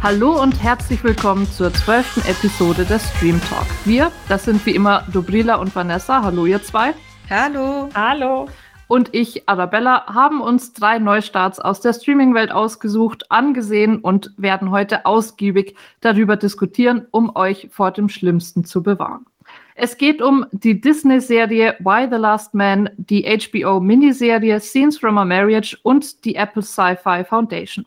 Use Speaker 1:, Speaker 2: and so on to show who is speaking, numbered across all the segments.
Speaker 1: Hallo und herzlich willkommen zur zwölften Episode des Stream Talk. Wir, das sind wie immer Dobrila und Vanessa. Hallo ihr zwei.
Speaker 2: Hallo.
Speaker 3: Hallo.
Speaker 1: Und ich, Arabella, haben uns drei Neustarts aus der Streaming-Welt ausgesucht, angesehen und werden heute ausgiebig darüber diskutieren, um euch vor dem Schlimmsten zu bewahren. Es geht um die Disney-Serie Why the Last Man, die HBO-Miniserie Scenes from a Marriage und die Apple Sci-Fi Foundation.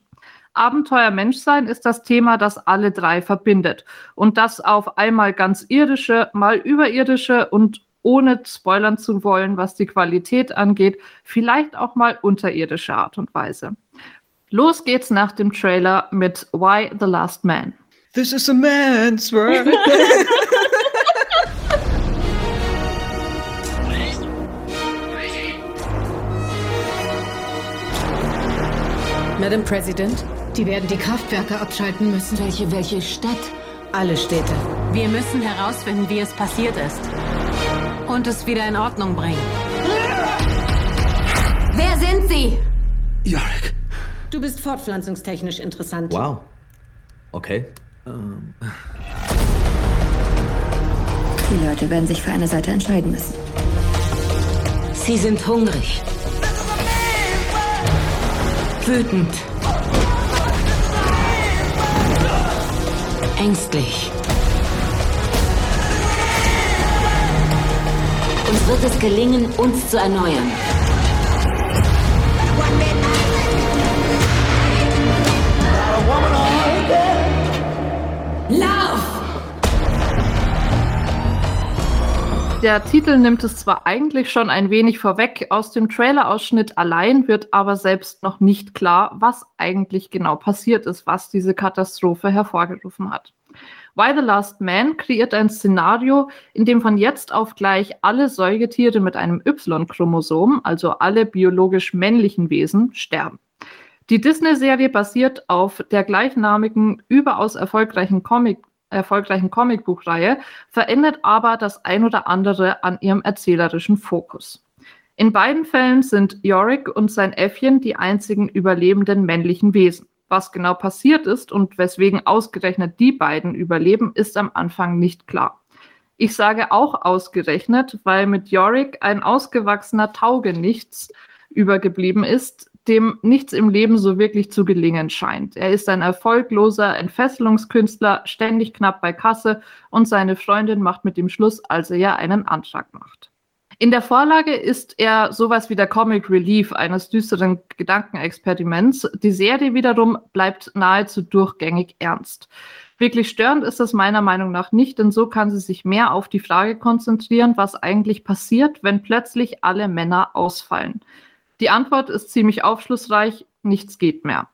Speaker 1: Abenteuer Menschsein ist das Thema, das alle drei verbindet. Und das auf einmal ganz irdische, mal überirdische und ohne spoilern zu wollen, was die Qualität angeht, vielleicht auch mal unterirdische Art und Weise. Los geht's nach dem Trailer mit Why the Last Man.
Speaker 2: This is a man's world.
Speaker 4: Madam President, die werden die Kraftwerke abschalten müssen.
Speaker 5: Welche, welche Stadt?
Speaker 4: Alle Städte.
Speaker 5: Wir müssen herausfinden, wie es passiert ist. Und es wieder in Ordnung bringen. Wer sind Sie?
Speaker 6: Jarek.
Speaker 4: Du bist fortpflanzungstechnisch interessant.
Speaker 6: Wow. Okay. Ähm.
Speaker 7: Die Leute werden sich für eine Seite entscheiden müssen.
Speaker 5: Sie sind hungrig. Wütend. Ängstlich. Uns wird es gelingen, uns zu erneuern. Lauf!
Speaker 1: Der Titel nimmt es zwar eigentlich schon ein wenig vorweg, aus dem Trailerausschnitt allein wird aber selbst noch nicht klar, was eigentlich genau passiert ist, was diese Katastrophe hervorgerufen hat. Why the Last Man kreiert ein Szenario, in dem von jetzt auf gleich alle Säugetiere mit einem Y-Chromosom, also alle biologisch männlichen Wesen, sterben. Die Disney-Serie basiert auf der gleichnamigen, überaus erfolgreichen Comic erfolgreichen Comicbuchreihe, verändert aber das ein oder andere an ihrem erzählerischen Fokus. In beiden Fällen sind Yorick und sein Äffchen die einzigen überlebenden männlichen Wesen. Was genau passiert ist und weswegen ausgerechnet die beiden überleben, ist am Anfang nicht klar. Ich sage auch ausgerechnet, weil mit Yorick ein ausgewachsener Taugenichts übergeblieben ist, dem nichts im Leben so wirklich zu gelingen scheint. Er ist ein erfolgloser Entfesselungskünstler, ständig knapp bei Kasse und seine Freundin macht mit ihm Schluss, als er ja einen Antrag macht. In der Vorlage ist er sowas wie der Comic Relief eines düsteren Gedankenexperiments. Die Serie wiederum bleibt nahezu durchgängig ernst. Wirklich störend ist das meiner Meinung nach nicht, denn so kann sie sich mehr auf die Frage konzentrieren, was eigentlich passiert, wenn plötzlich alle Männer ausfallen. Die Antwort ist ziemlich aufschlussreich, nichts geht mehr.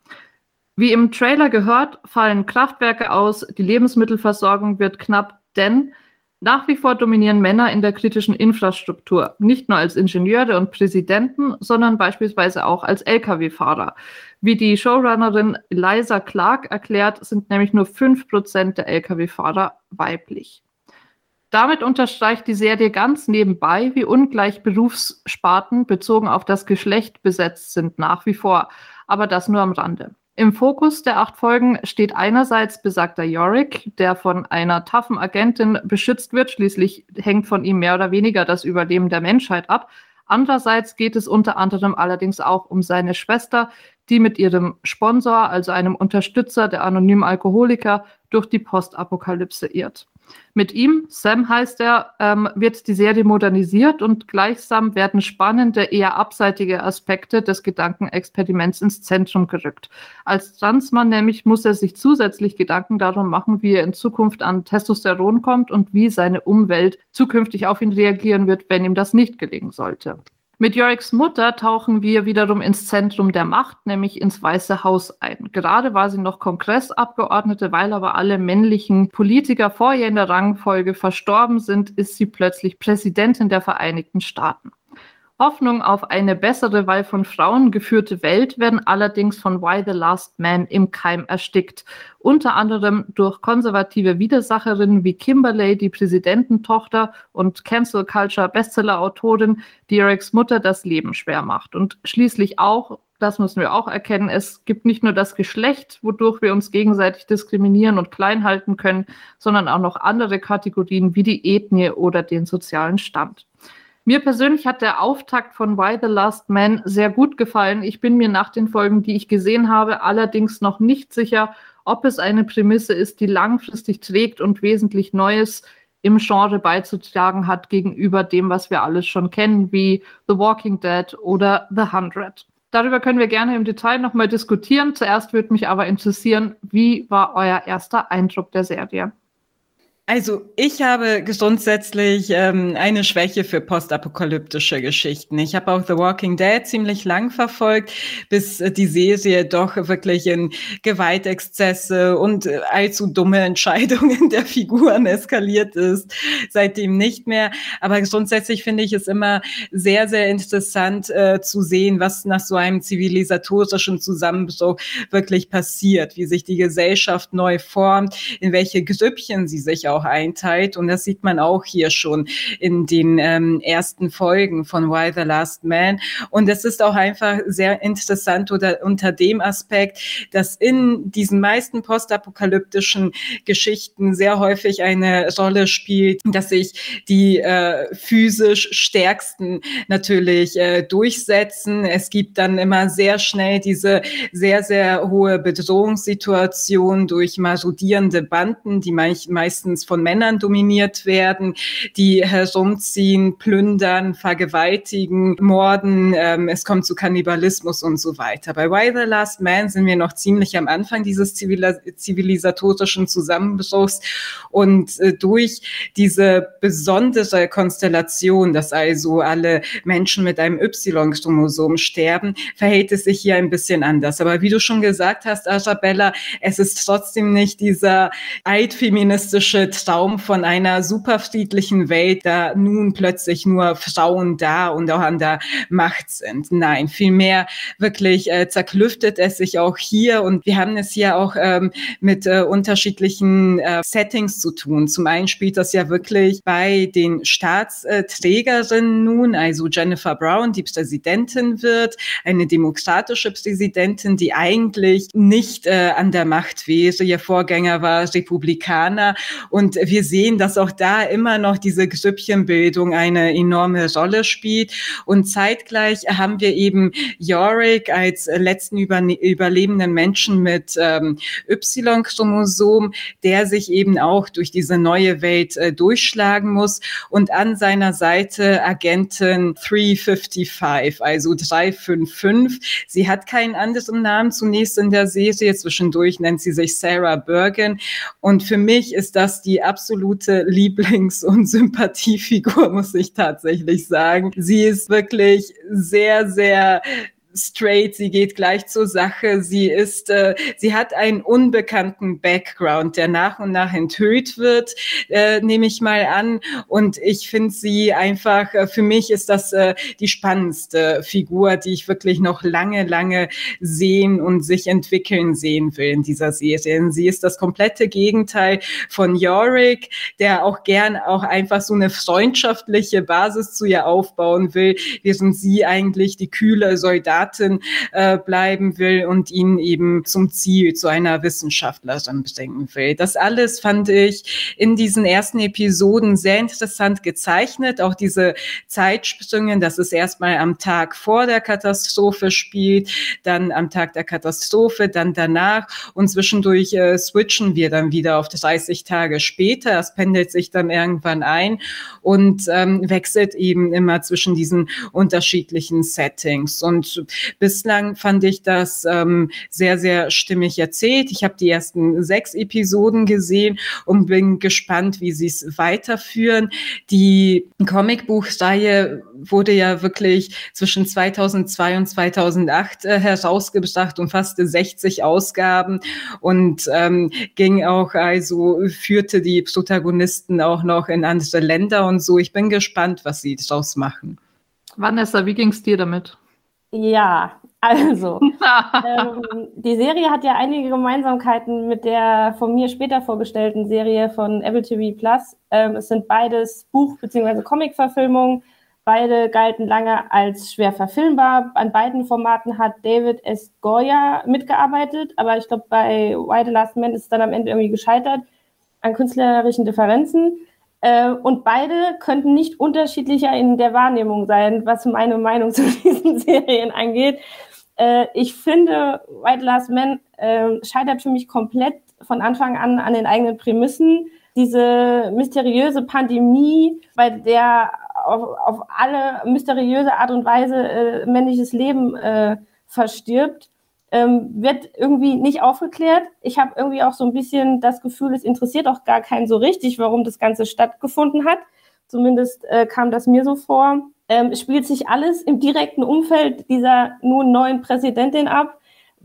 Speaker 1: Wie im Trailer gehört, fallen Kraftwerke aus, die Lebensmittelversorgung wird knapp, denn nach wie vor dominieren Männer in der kritischen Infrastruktur, nicht nur als Ingenieure und Präsidenten, sondern beispielsweise auch als Lkw-Fahrer. Wie die Showrunnerin Eliza Clark erklärt, sind nämlich nur 5% der Lkw-Fahrer weiblich. Damit unterstreicht die Serie ganz nebenbei, wie ungleich Berufssparten bezogen auf das Geschlecht besetzt sind nach wie vor, aber das nur am Rande. Im Fokus der acht Folgen steht einerseits besagter Yorick, der von einer taffen Agentin beschützt wird, schließlich hängt von ihm mehr oder weniger das Überleben der Menschheit ab. Andererseits geht es unter anderem allerdings auch um seine Schwester, die mit ihrem Sponsor, also einem Unterstützer der anonymen Alkoholiker, durch die Postapokalypse irrt. Mit ihm, Sam heißt er, ähm, wird die Serie modernisiert und gleichsam werden spannende, eher abseitige Aspekte des Gedankenexperiments ins Zentrum gerückt. Als Transmann nämlich muss er sich zusätzlich Gedanken darum machen, wie er in Zukunft an Testosteron kommt und wie seine Umwelt zukünftig auf ihn reagieren wird, wenn ihm das nicht gelingen sollte. Mit Yoriks Mutter tauchen wir wiederum ins Zentrum der Macht, nämlich ins Weiße Haus ein. Gerade war sie noch Kongressabgeordnete, weil aber alle männlichen Politiker vor ihr in der Rangfolge verstorben sind, ist sie plötzlich Präsidentin der Vereinigten Staaten. Hoffnung auf eine bessere, weil von Frauen geführte Welt werden allerdings von Why the Last Man im Keim erstickt. Unter anderem durch konservative Widersacherinnen wie Kimberley, die Präsidententochter und Cancel Culture Bestseller-Autorin, die Erics Mutter das Leben schwer macht. Und schließlich auch das müssen wir auch erkennen, es gibt nicht nur das Geschlecht, wodurch wir uns gegenseitig diskriminieren und klein halten können, sondern auch noch andere Kategorien wie die Ethnie oder den sozialen Stand. Mir persönlich hat der Auftakt von Why the Last Man sehr gut gefallen. Ich bin mir nach den Folgen, die ich gesehen habe, allerdings noch nicht sicher, ob es eine Prämisse ist, die langfristig trägt und wesentlich Neues im Genre beizutragen hat gegenüber dem, was wir alles schon kennen, wie The Walking Dead oder The Hundred. Darüber können wir gerne im Detail nochmal diskutieren. Zuerst würde mich aber interessieren, wie war euer erster Eindruck der Serie?
Speaker 2: Also ich habe grundsätzlich ähm, eine Schwäche für postapokalyptische Geschichten. Ich habe auch The Walking Dead ziemlich lang verfolgt, bis äh, die Serie doch wirklich in Gewaltexzesse und äh, allzu dumme Entscheidungen der Figuren eskaliert ist. Seitdem nicht mehr. Aber grundsätzlich finde ich es immer sehr, sehr interessant äh, zu sehen, was nach so einem zivilisatorischen Zusammenbruch wirklich passiert, wie sich die Gesellschaft neu formt, in welche Grüppchen sie sich auch auch einteilt. Und das sieht man auch hier schon in den ähm, ersten Folgen von Why the Last Man. Und es ist auch einfach sehr interessant oder unter dem Aspekt, dass in diesen meisten postapokalyptischen Geschichten sehr häufig eine Rolle spielt, dass sich die äh, physisch stärksten natürlich äh, durchsetzen. Es gibt dann immer sehr schnell diese sehr, sehr hohe Bedrohungssituation durch marodierende Banden, die meistens von Männern dominiert werden, die herumziehen, plündern, vergewaltigen, morden. Ähm, es kommt zu Kannibalismus und so weiter. Bei Why the Last Man sind wir noch ziemlich am Anfang dieses zivilisatorischen Zusammenbruchs und äh, durch diese besondere Konstellation, dass also alle Menschen mit einem Y-Chromosom sterben, verhält es sich hier ein bisschen anders. Aber wie du schon gesagt hast, Arabella, es ist trotzdem nicht dieser altfeministische Traum von einer superfriedlichen Welt, da nun plötzlich nur Frauen da und auch an der Macht sind. Nein, vielmehr wirklich äh, zerklüftet es sich auch hier und wir haben es hier auch ähm, mit äh, unterschiedlichen äh, Settings zu tun. Zum einen spielt das ja wirklich bei den Staatsträgerinnen nun, also Jennifer Brown, die Präsidentin wird, eine demokratische Präsidentin, die eigentlich nicht äh, an der Macht wäre. Ihr Vorgänger war Republikaner und wir sehen, dass auch da immer noch diese Grüppchenbildung eine enorme Rolle spielt. Und zeitgleich haben wir eben Yorick als letzten überlebenden Menschen mit ähm, Y-Chromosom, der sich eben auch durch diese neue Welt äh, durchschlagen muss. Und an seiner Seite Agentin 355, also 355. Sie hat keinen anderen Namen zunächst in der Serie. Zwischendurch nennt sie sich Sarah Bergen. Und für mich ist das die absolute Lieblings- und Sympathiefigur, muss ich tatsächlich sagen. Sie ist wirklich sehr, sehr straight, sie geht gleich zur Sache, sie ist, äh, sie hat einen unbekannten Background, der nach und nach enthüllt wird, äh, nehme ich mal an. Und ich finde sie einfach, äh, für mich ist das äh, die spannendste Figur, die ich wirklich noch lange, lange sehen und sich entwickeln sehen will in dieser Serie. Sie ist das komplette Gegenteil von Yorick, der auch gern auch einfach so eine freundschaftliche Basis zu ihr aufbauen will, während sie eigentlich die kühle Soldatin Expertin äh, bleiben will und ihn eben zum Ziel, zu einer Wissenschaftlerin bringen will. Das alles fand ich in diesen ersten Episoden sehr interessant gezeichnet. Auch diese Zeitsprünge, dass es erstmal am Tag vor der Katastrophe spielt, dann am Tag der Katastrophe, dann danach und zwischendurch äh, switchen wir dann wieder auf 30 Tage später. Es pendelt sich dann irgendwann ein und ähm, wechselt eben immer zwischen diesen unterschiedlichen Settings. Und Bislang fand ich das ähm, sehr, sehr stimmig erzählt. Ich habe die ersten sechs Episoden gesehen und bin gespannt, wie sie es weiterführen. Die Comicbuchreihe wurde ja wirklich zwischen 2002 und 2008 äh, herausgebracht, umfasste 60 Ausgaben und ähm, ging auch, also führte die Protagonisten auch noch in andere Länder und so. Ich bin gespannt, was sie daraus machen.
Speaker 1: Vanessa, wie ging es dir damit?
Speaker 3: Ja, also, ähm, die Serie hat ja einige Gemeinsamkeiten mit der von mir später vorgestellten Serie von Apple TV Plus. Ähm, es sind beides Buch- bzw. Comic-Verfilmungen Beide galten lange als schwer verfilmbar. An beiden Formaten hat David S. Goya mitgearbeitet, aber ich glaube, bei Why the Last Man ist es dann am Ende irgendwie gescheitert an künstlerischen Differenzen. Äh, und beide könnten nicht unterschiedlicher in der Wahrnehmung sein, was meine Meinung zu diesen Serien angeht. Äh, ich finde, White Last Man äh, scheitert für mich komplett von Anfang an an den eigenen Prämissen. Diese mysteriöse Pandemie, bei der auf, auf alle mysteriöse Art und Weise männliches Leben verstirbt, ähm, wird irgendwie nicht aufgeklärt. Ich habe irgendwie auch so ein bisschen das Gefühl, es interessiert auch gar keinen so richtig, warum das Ganze stattgefunden hat. Zumindest äh, kam das mir so vor. Ähm, es spielt sich alles im direkten Umfeld dieser nun neuen Präsidentin ab,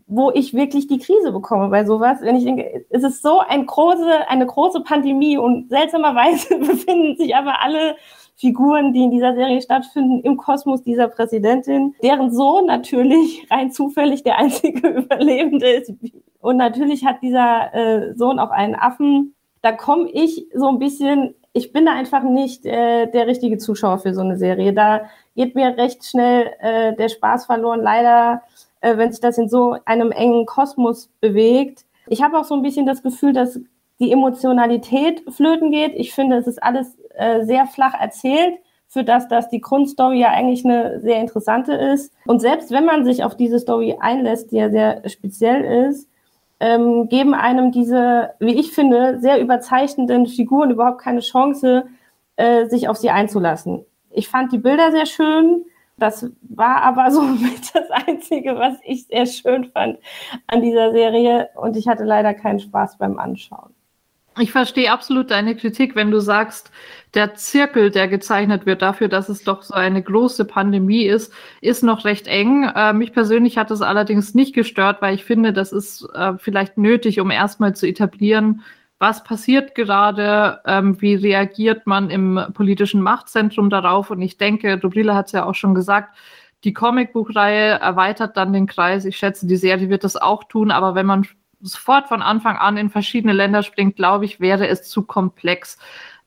Speaker 3: wo ich wirklich die Krise bekomme bei sowas. Wenn ich denke, es ist so ein große, eine große Pandemie und seltsamerweise befinden sich aber alle Figuren, die in dieser Serie stattfinden, im Kosmos dieser Präsidentin, deren Sohn natürlich rein zufällig der einzige Überlebende ist. Und natürlich hat dieser äh, Sohn auch einen Affen. Da komme ich so ein bisschen, ich bin da einfach nicht äh, der richtige Zuschauer für so eine Serie. Da geht mir recht schnell äh, der Spaß verloren, leider, äh, wenn sich das in so einem engen Kosmos bewegt. Ich habe auch so ein bisschen das Gefühl, dass die Emotionalität flöten geht. Ich finde, es ist alles äh, sehr flach erzählt, für das, dass die Grundstory ja eigentlich eine sehr interessante ist. Und selbst wenn man sich auf diese Story einlässt, die ja sehr speziell ist, ähm, geben einem diese, wie ich finde, sehr überzeichnenden Figuren überhaupt keine Chance, äh, sich auf sie einzulassen. Ich fand die Bilder sehr schön. Das war aber so mit das Einzige, was ich sehr schön fand an dieser Serie. Und ich hatte leider keinen Spaß beim Anschauen.
Speaker 1: Ich verstehe absolut deine Kritik, wenn du sagst, der Zirkel, der gezeichnet wird dafür, dass es doch so eine große Pandemie ist, ist noch recht eng. Äh, mich persönlich hat es allerdings nicht gestört, weil ich finde, das ist äh, vielleicht nötig, um erstmal zu etablieren, was passiert gerade, ähm, wie reagiert man im politischen Machtzentrum darauf. Und ich denke, Dobrila hat es ja auch schon gesagt, die Comicbuchreihe erweitert dann den Kreis. Ich schätze, die Serie wird das auch tun, aber wenn man sofort von Anfang an in verschiedene Länder springt, glaube ich, wäre es zu komplex.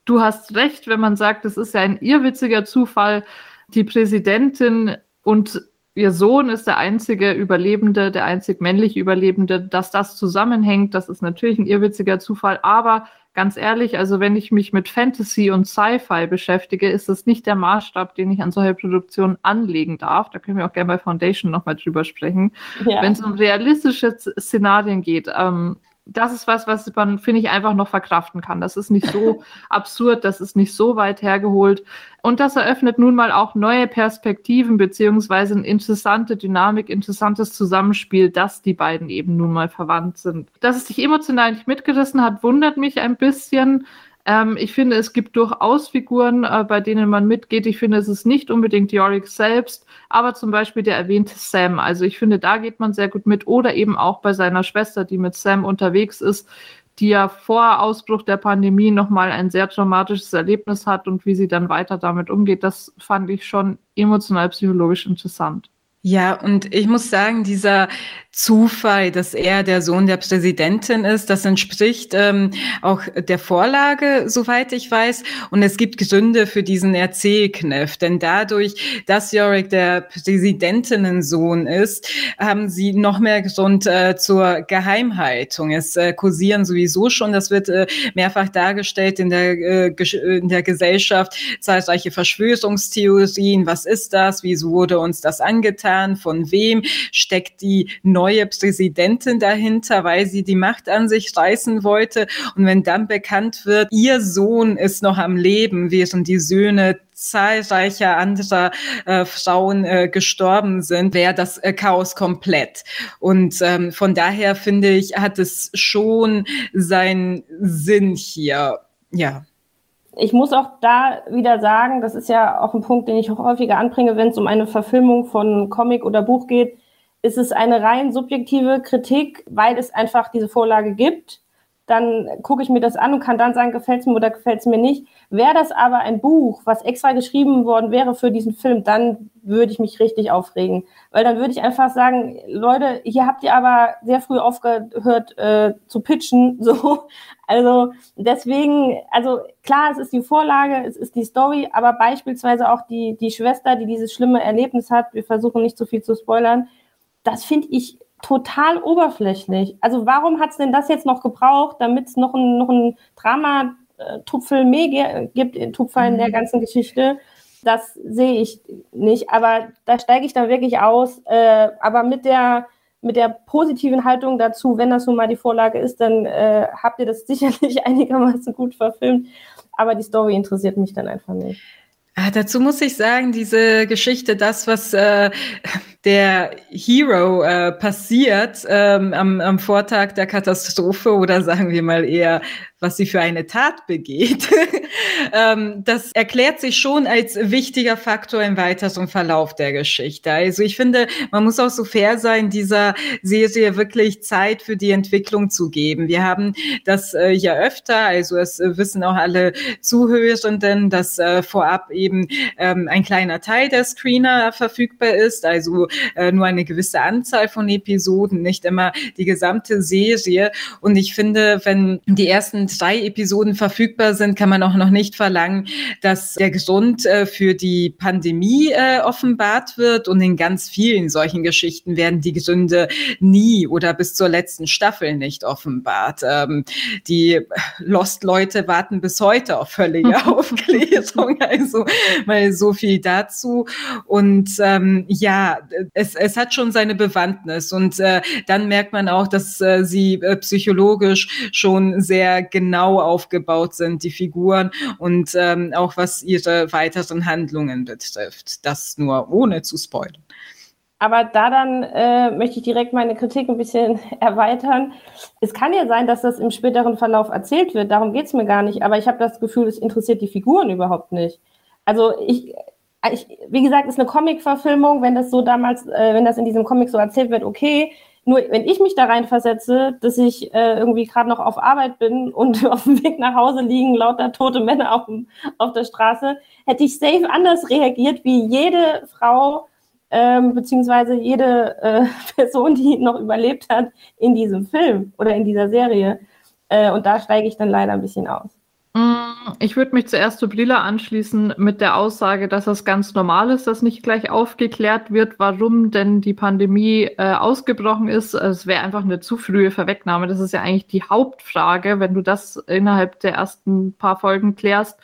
Speaker 1: Du hast recht, wenn man sagt, es ist ja ein irrwitziger Zufall. Die Präsidentin und ihr Sohn ist der einzige Überlebende, der einzig männliche Überlebende. Dass das zusammenhängt, das ist natürlich ein irrwitziger Zufall. Aber ganz ehrlich, also wenn ich mich mit Fantasy und Sci-Fi beschäftige, ist das nicht der Maßstab, den ich an solche Produktionen anlegen darf. Da können wir auch gerne bei Foundation nochmal drüber sprechen. Ja. Wenn es um realistische Szenarien geht, ähm, das ist was, was man, finde ich, einfach noch verkraften kann. Das ist nicht so absurd, das ist nicht so weit hergeholt. Und das eröffnet nun mal auch neue Perspektiven, beziehungsweise eine interessante Dynamik, interessantes Zusammenspiel, dass die beiden eben nun mal verwandt sind. Dass es dich emotional nicht mitgerissen hat, wundert mich ein bisschen. Ähm, ich finde, es gibt durchaus Figuren, äh, bei denen man mitgeht. Ich finde, es ist nicht unbedingt Yorick selbst, aber zum Beispiel der erwähnte Sam. Also ich finde, da geht man sehr gut mit. Oder eben auch bei seiner Schwester, die mit Sam unterwegs ist, die ja vor Ausbruch der Pandemie nochmal ein sehr traumatisches Erlebnis hat und wie sie dann weiter damit umgeht. Das fand ich schon emotional psychologisch interessant.
Speaker 2: Ja, und ich muss sagen, dieser Zufall, dass er der Sohn der Präsidentin ist. Das entspricht ähm, auch der Vorlage, soweit ich weiß. Und es gibt Gründe für diesen Erzählkniff. Denn dadurch, dass Yorick der Präsidentinnensohn ist, haben sie noch mehr Grund äh, zur Geheimhaltung. Es äh, kursieren sowieso schon, das wird äh, mehrfach dargestellt in der, äh, in der Gesellschaft, zahlreiche Verschwörungstheorien. Was ist das? Wieso wurde uns das angetan? Von wem steckt die neue neue Präsidentin dahinter, weil sie die Macht an sich reißen wollte. Und wenn dann bekannt wird, ihr Sohn ist noch am Leben, während die Söhne zahlreicher anderer äh, Frauen äh, gestorben sind, wäre das äh, Chaos komplett. Und ähm, von daher finde ich, hat es schon seinen Sinn hier. Ja.
Speaker 3: Ich muss auch da wieder sagen, das ist ja auch ein Punkt, den ich auch häufiger anbringe, wenn es um eine Verfilmung von Comic oder Buch geht ist es eine rein subjektive Kritik, weil es einfach diese Vorlage gibt. dann gucke ich mir das an und kann dann sagen, gefällt es mir oder gefällt es mir nicht. Wäre das aber ein Buch, was extra geschrieben worden wäre für diesen Film, dann würde ich mich richtig aufregen. Weil dann würde ich einfach sagen, Leute, hier habt ihr aber sehr früh aufgehört äh, zu pitchen. So. Also deswegen, also klar, es ist die Vorlage, es ist die Story, aber beispielsweise auch die, die Schwester, die dieses schlimme Erlebnis hat, wir versuchen nicht zu viel zu spoilern, das finde ich total oberflächlich. Also warum hat es denn das jetzt noch gebraucht, damit es noch ein, noch ein Drama-Tupfel mehr gibt, Tupfer in der mhm. ganzen Geschichte? Das sehe ich nicht, aber da steige ich dann wirklich aus. Äh, aber mit der, mit der positiven Haltung dazu, wenn das nun mal die Vorlage ist, dann äh, habt ihr das sicherlich einigermaßen gut verfilmt. Aber die Story interessiert mich dann einfach nicht.
Speaker 2: Ah, dazu muss ich sagen, diese Geschichte, das, was äh, der Hero äh, passiert ähm, am, am Vortag der Katastrophe oder sagen wir mal eher was sie für eine Tat begeht, ähm, das erklärt sich schon als wichtiger Faktor im weiteren Verlauf der Geschichte. Also ich finde, man muss auch so fair sein, dieser Serie wirklich Zeit für die Entwicklung zu geben. Wir haben das äh, ja öfter, also es wissen auch alle Zuhörenden, dass äh, vorab eben ähm, ein kleiner Teil der Screener verfügbar ist, also äh, nur eine gewisse Anzahl von Episoden, nicht immer die gesamte Serie. Und ich finde, wenn die ersten drei Episoden verfügbar sind, kann man auch noch nicht verlangen, dass der Grund äh, für die Pandemie äh, offenbart wird. Und in ganz vielen solchen Geschichten werden die Gründe nie oder bis zur letzten Staffel nicht offenbart. Ähm, die Lost-Leute warten bis heute auf völlige Aufklärung. Also mal so viel dazu. Und ähm, ja, es, es hat schon seine Bewandtnis. Und äh, dann merkt man auch, dass äh, sie äh, psychologisch schon sehr genau aufgebaut sind, die Figuren und ähm, auch was ihre weiteren Handlungen betrifft. Das nur ohne zu spoilern.
Speaker 3: Aber da dann äh, möchte ich direkt meine Kritik ein bisschen erweitern. Es kann ja sein, dass das im späteren Verlauf erzählt wird, darum geht es mir gar nicht, aber ich habe das Gefühl, es interessiert die Figuren überhaupt nicht. Also ich, ich wie gesagt, ist eine Comic-Verfilmung, wenn das so damals, äh, wenn das in diesem Comic so erzählt wird, okay, nur wenn ich mich da reinversetze, dass ich äh, irgendwie gerade noch auf Arbeit bin und auf dem Weg nach Hause liegen lauter tote Männer auf, auf der Straße, hätte ich safe anders reagiert wie jede Frau ähm, beziehungsweise jede äh, Person, die noch überlebt hat in diesem Film oder in dieser Serie. Äh, und da steige ich dann leider ein bisschen aus.
Speaker 1: Mm, ich würde mich zuerst zu Blila anschließen mit der Aussage, dass das ganz normal ist, dass nicht gleich aufgeklärt wird, warum denn die Pandemie äh, ausgebrochen ist. Es wäre einfach eine zu frühe Verwegnahme. Das ist ja eigentlich die Hauptfrage. Wenn du das innerhalb der ersten paar Folgen klärst,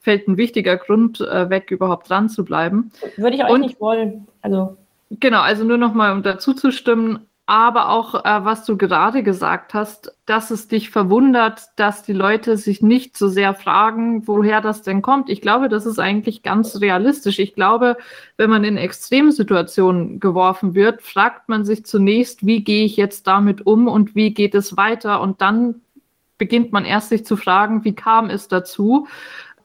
Speaker 1: fällt ein wichtiger Grund äh, weg, überhaupt dran zu bleiben.
Speaker 3: Würde ich auch nicht wollen. Also
Speaker 1: Genau, also nur nochmal, um dazu zu stimmen, aber auch, äh, was du gerade gesagt hast, dass es dich verwundert, dass die Leute sich nicht so sehr fragen, woher das denn kommt. Ich glaube, das ist eigentlich ganz realistisch. Ich glaube, wenn man in Extremsituationen geworfen wird, fragt man sich zunächst, wie gehe ich jetzt damit um und wie geht es weiter? Und dann beginnt man erst sich zu fragen, wie kam es dazu?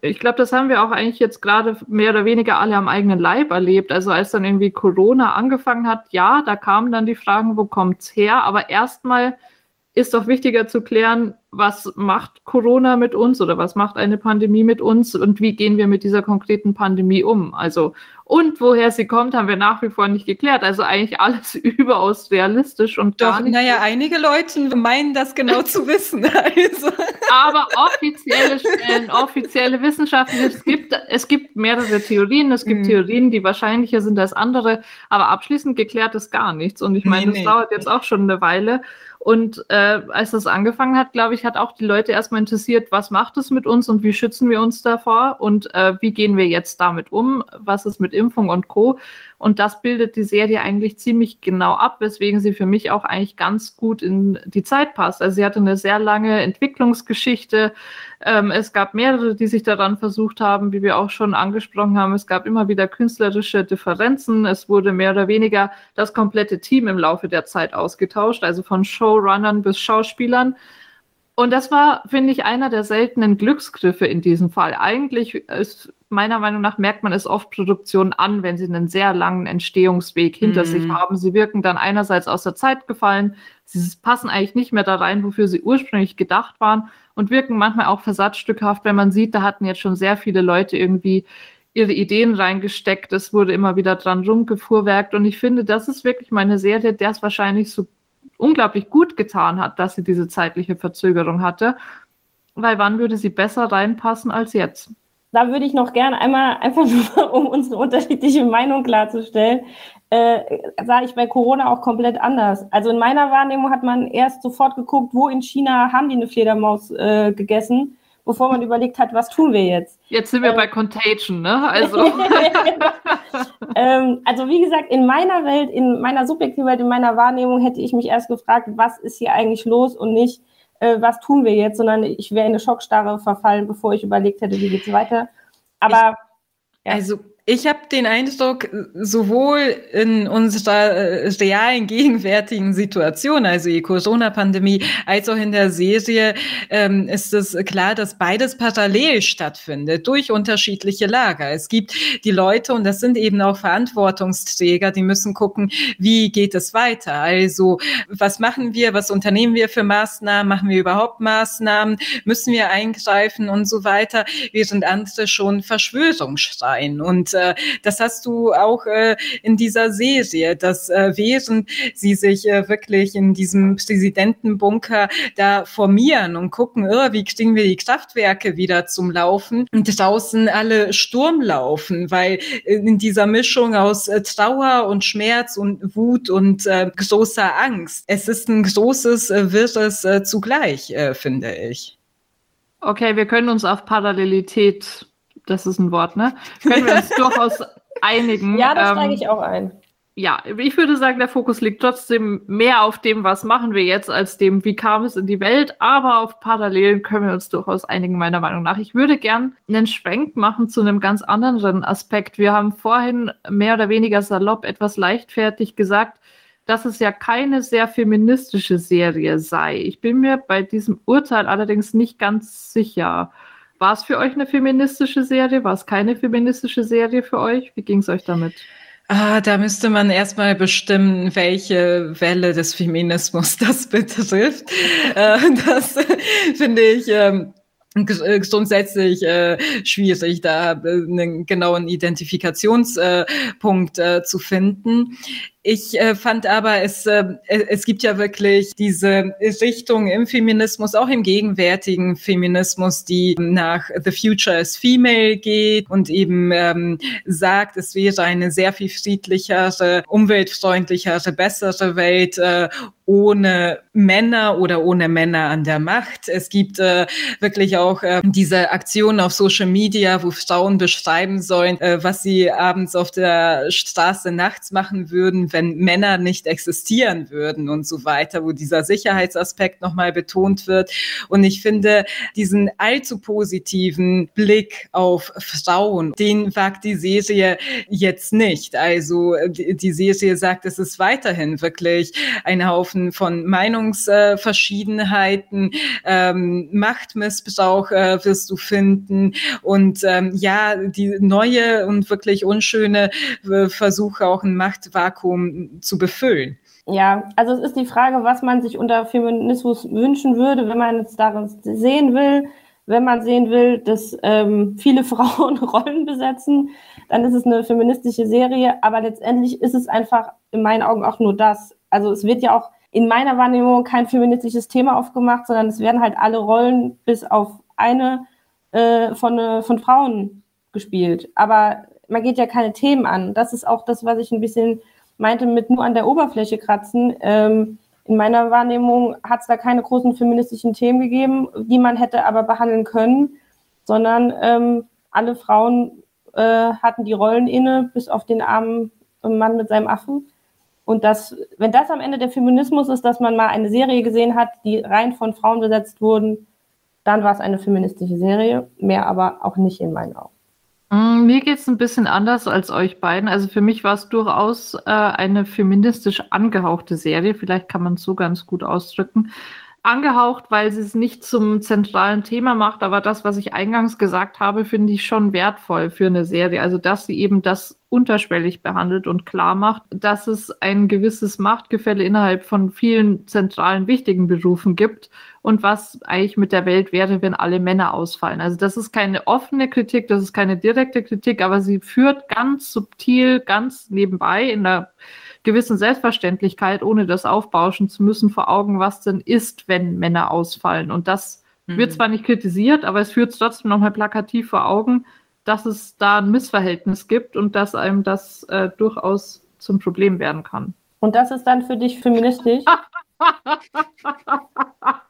Speaker 1: Ich glaube, das haben wir auch eigentlich jetzt gerade mehr oder weniger alle am eigenen Leib erlebt. Also als dann irgendwie Corona angefangen hat, ja, da kamen dann die Fragen, wo kommt's her? Aber erstmal ist doch wichtiger zu klären, was macht Corona mit uns oder was macht eine Pandemie mit uns und wie gehen wir mit dieser konkreten Pandemie um? Also, und woher sie kommt, haben wir nach wie vor nicht geklärt. Also eigentlich alles überaus realistisch und
Speaker 2: Doch, gar nicht. Naja, einige Leute meinen das genau zu wissen. Also.
Speaker 1: Aber offizielle Stellen, offizielle Wissenschaft, es gibt, es gibt mehrere Theorien. Es gibt mhm. Theorien, die wahrscheinlicher sind als andere, aber abschließend geklärt ist gar nichts. Und ich meine, nee, das nee. dauert jetzt auch schon eine Weile. Und äh, als das angefangen hat, glaube ich, hat auch die Leute erstmal interessiert, was macht es mit uns und wie schützen wir uns davor und äh, wie gehen wir jetzt damit um, was ist mit Impfung und Co. Und das bildet die Serie eigentlich ziemlich genau ab, weswegen sie für mich auch eigentlich ganz gut in die Zeit passt. Also sie hatte eine sehr lange Entwicklungsgeschichte. Ähm, es gab mehrere, die sich daran versucht haben, wie wir auch schon angesprochen haben. Es gab immer wieder künstlerische Differenzen. Es wurde mehr oder weniger das komplette Team im Laufe der Zeit ausgetauscht, also von Showrunnern bis Schauspielern. Und das war, finde ich, einer der seltenen Glücksgriffe in diesem Fall. Eigentlich ist meiner Meinung nach merkt man es oft Produktionen an, wenn sie einen sehr langen Entstehungsweg hinter mm. sich mhm. haben. Sie wirken dann einerseits aus der Zeit gefallen, sie passen eigentlich nicht mehr da rein, wofür sie ursprünglich gedacht waren und wirken manchmal auch versatzstückhaft, wenn man sieht, da hatten jetzt schon sehr viele Leute irgendwie ihre Ideen reingesteckt, es wurde immer wieder dran rumgefuhrwerkt und ich finde, das ist wirklich meine Serie, der es wahrscheinlich so unglaublich gut getan hat, dass sie diese zeitliche Verzögerung hatte, weil wann würde sie besser reinpassen als jetzt?
Speaker 3: Da würde ich noch gerne einmal, einfach nur, um unsere unterschiedliche Meinung klarzustellen, äh, sah ich bei Corona auch komplett anders. Also in meiner Wahrnehmung hat man erst sofort geguckt, wo in China haben die eine Fledermaus äh, gegessen bevor man überlegt hat, was tun wir jetzt.
Speaker 1: Jetzt sind wir ähm, bei Contagion, ne? Also.
Speaker 3: ähm, also wie gesagt, in meiner Welt, in meiner subjektiven Welt, in meiner Wahrnehmung hätte ich mich erst gefragt, was ist hier eigentlich los und nicht, äh, was tun wir jetzt, sondern ich wäre in eine Schockstarre verfallen, bevor ich überlegt hätte, wie geht es weiter. Aber
Speaker 2: ich, ja. also ich habe den Eindruck, sowohl in unserer äh, realen gegenwärtigen Situation, also die Corona-Pandemie, als auch in der Serie, ähm, ist es klar, dass beides parallel stattfindet durch unterschiedliche Lager. Es gibt die Leute, und das sind eben auch Verantwortungsträger, die müssen gucken, wie geht es weiter? Also, was machen wir? Was unternehmen wir für Maßnahmen? Machen wir überhaupt Maßnahmen? Müssen wir eingreifen und so weiter? Während andere schon Verschwörung schreien. Und äh, das hast du auch äh, in dieser Serie, dass äh, während sie sich äh, wirklich in diesem Präsidentenbunker da formieren und gucken, oh, wie kriegen wir die Kraftwerke wieder zum Laufen und draußen alle Sturm laufen, weil in dieser Mischung aus äh, Trauer und Schmerz und Wut und äh, großer Angst, es ist ein großes äh, Wirres äh, zugleich, äh, finde ich.
Speaker 1: Okay, wir können uns auf Parallelität das ist ein Wort, ne? Können wir uns durchaus einigen.
Speaker 3: Ja, da ähm, steige ich auch ein.
Speaker 1: Ja, ich würde sagen, der Fokus liegt trotzdem mehr auf dem, was machen wir jetzt, als dem, wie kam es in die Welt. Aber auf Parallelen können wir uns durchaus einigen, meiner Meinung nach. Ich würde gern einen Schwenk machen zu einem ganz anderen Aspekt. Wir haben vorhin mehr oder weniger salopp etwas leichtfertig gesagt, dass es ja keine sehr feministische Serie sei. Ich bin mir bei diesem Urteil allerdings nicht ganz sicher. War es für euch eine feministische Serie? War es keine feministische Serie für euch? Wie ging es euch damit?
Speaker 2: Ah, da müsste man erstmal bestimmen, welche Welle des Feminismus das betrifft. Äh, das finde ich ähm, äh, grundsätzlich äh, schwierig, da einen genauen Identifikationspunkt zu finden. Ich äh, fand aber, es, äh, es gibt ja wirklich diese Richtung im Feminismus, auch im gegenwärtigen Feminismus, die nach The Future is Female geht und eben ähm, sagt, es wäre eine sehr viel friedlichere, umweltfreundlichere, bessere Welt äh, ohne Männer oder ohne Männer an der Macht. Es gibt äh, wirklich auch äh, diese Aktionen auf Social Media, wo Frauen beschreiben sollen, äh, was sie abends auf der Straße nachts machen würden, wenn Männer nicht existieren würden und so weiter, wo dieser Sicherheitsaspekt nochmal betont wird. Und ich finde, diesen allzu positiven Blick auf Frauen, den wagt die Serie jetzt nicht. Also die Serie sagt, es ist weiterhin wirklich ein Haufen von Meinungsverschiedenheiten, ähm, Machtmissbrauch äh, wirst du finden und ähm, ja, die neue und wirklich unschöne äh, Versuche auch ein Machtvakuum Vakuum zu befüllen.
Speaker 3: Ja, also es ist die Frage, was man sich unter Feminismus wünschen würde, wenn man es darin sehen will. Wenn man sehen will, dass ähm, viele Frauen Rollen besetzen, dann ist es eine feministische Serie. Aber letztendlich ist es einfach in meinen Augen auch nur das. Also es wird ja auch in meiner Wahrnehmung kein feministisches Thema aufgemacht, sondern es werden halt alle Rollen bis auf eine äh, von, äh, von Frauen gespielt. Aber man geht ja keine Themen an. Das ist auch das, was ich ein bisschen meinte mit nur an der Oberfläche kratzen. Ähm, in meiner Wahrnehmung hat es da keine großen feministischen Themen gegeben, die man hätte aber behandeln können, sondern ähm, alle Frauen äh, hatten die Rollen inne, bis auf den armen Mann mit seinem Affen. Und das, wenn das am Ende der Feminismus ist, dass man mal eine Serie gesehen hat, die rein von Frauen besetzt wurden, dann war es eine feministische Serie, mehr aber auch nicht in meinen Augen.
Speaker 1: Mm, mir geht es ein bisschen anders als euch beiden. Also für mich war es durchaus äh, eine feministisch angehauchte Serie. Vielleicht kann man es so ganz gut ausdrücken. angehaucht, weil sie es nicht zum zentralen Thema macht. Aber das, was ich eingangs gesagt habe, finde ich schon wertvoll für eine Serie. Also, dass sie eben das unterschwellig behandelt und klar macht, dass es ein gewisses Machtgefälle innerhalb von vielen zentralen, wichtigen Berufen gibt und was eigentlich mit der Welt wäre, wenn alle Männer ausfallen. Also das ist keine offene Kritik, das ist keine direkte Kritik, aber sie führt ganz subtil, ganz nebenbei in der gewissen Selbstverständlichkeit, ohne das aufbauschen zu müssen, vor Augen, was denn ist, wenn Männer ausfallen. Und das mhm. wird zwar nicht kritisiert, aber es führt es trotzdem nochmal plakativ vor Augen, dass es da ein Missverhältnis gibt und dass einem das äh, durchaus zum Problem werden kann.
Speaker 3: Und das ist dann für dich feministisch?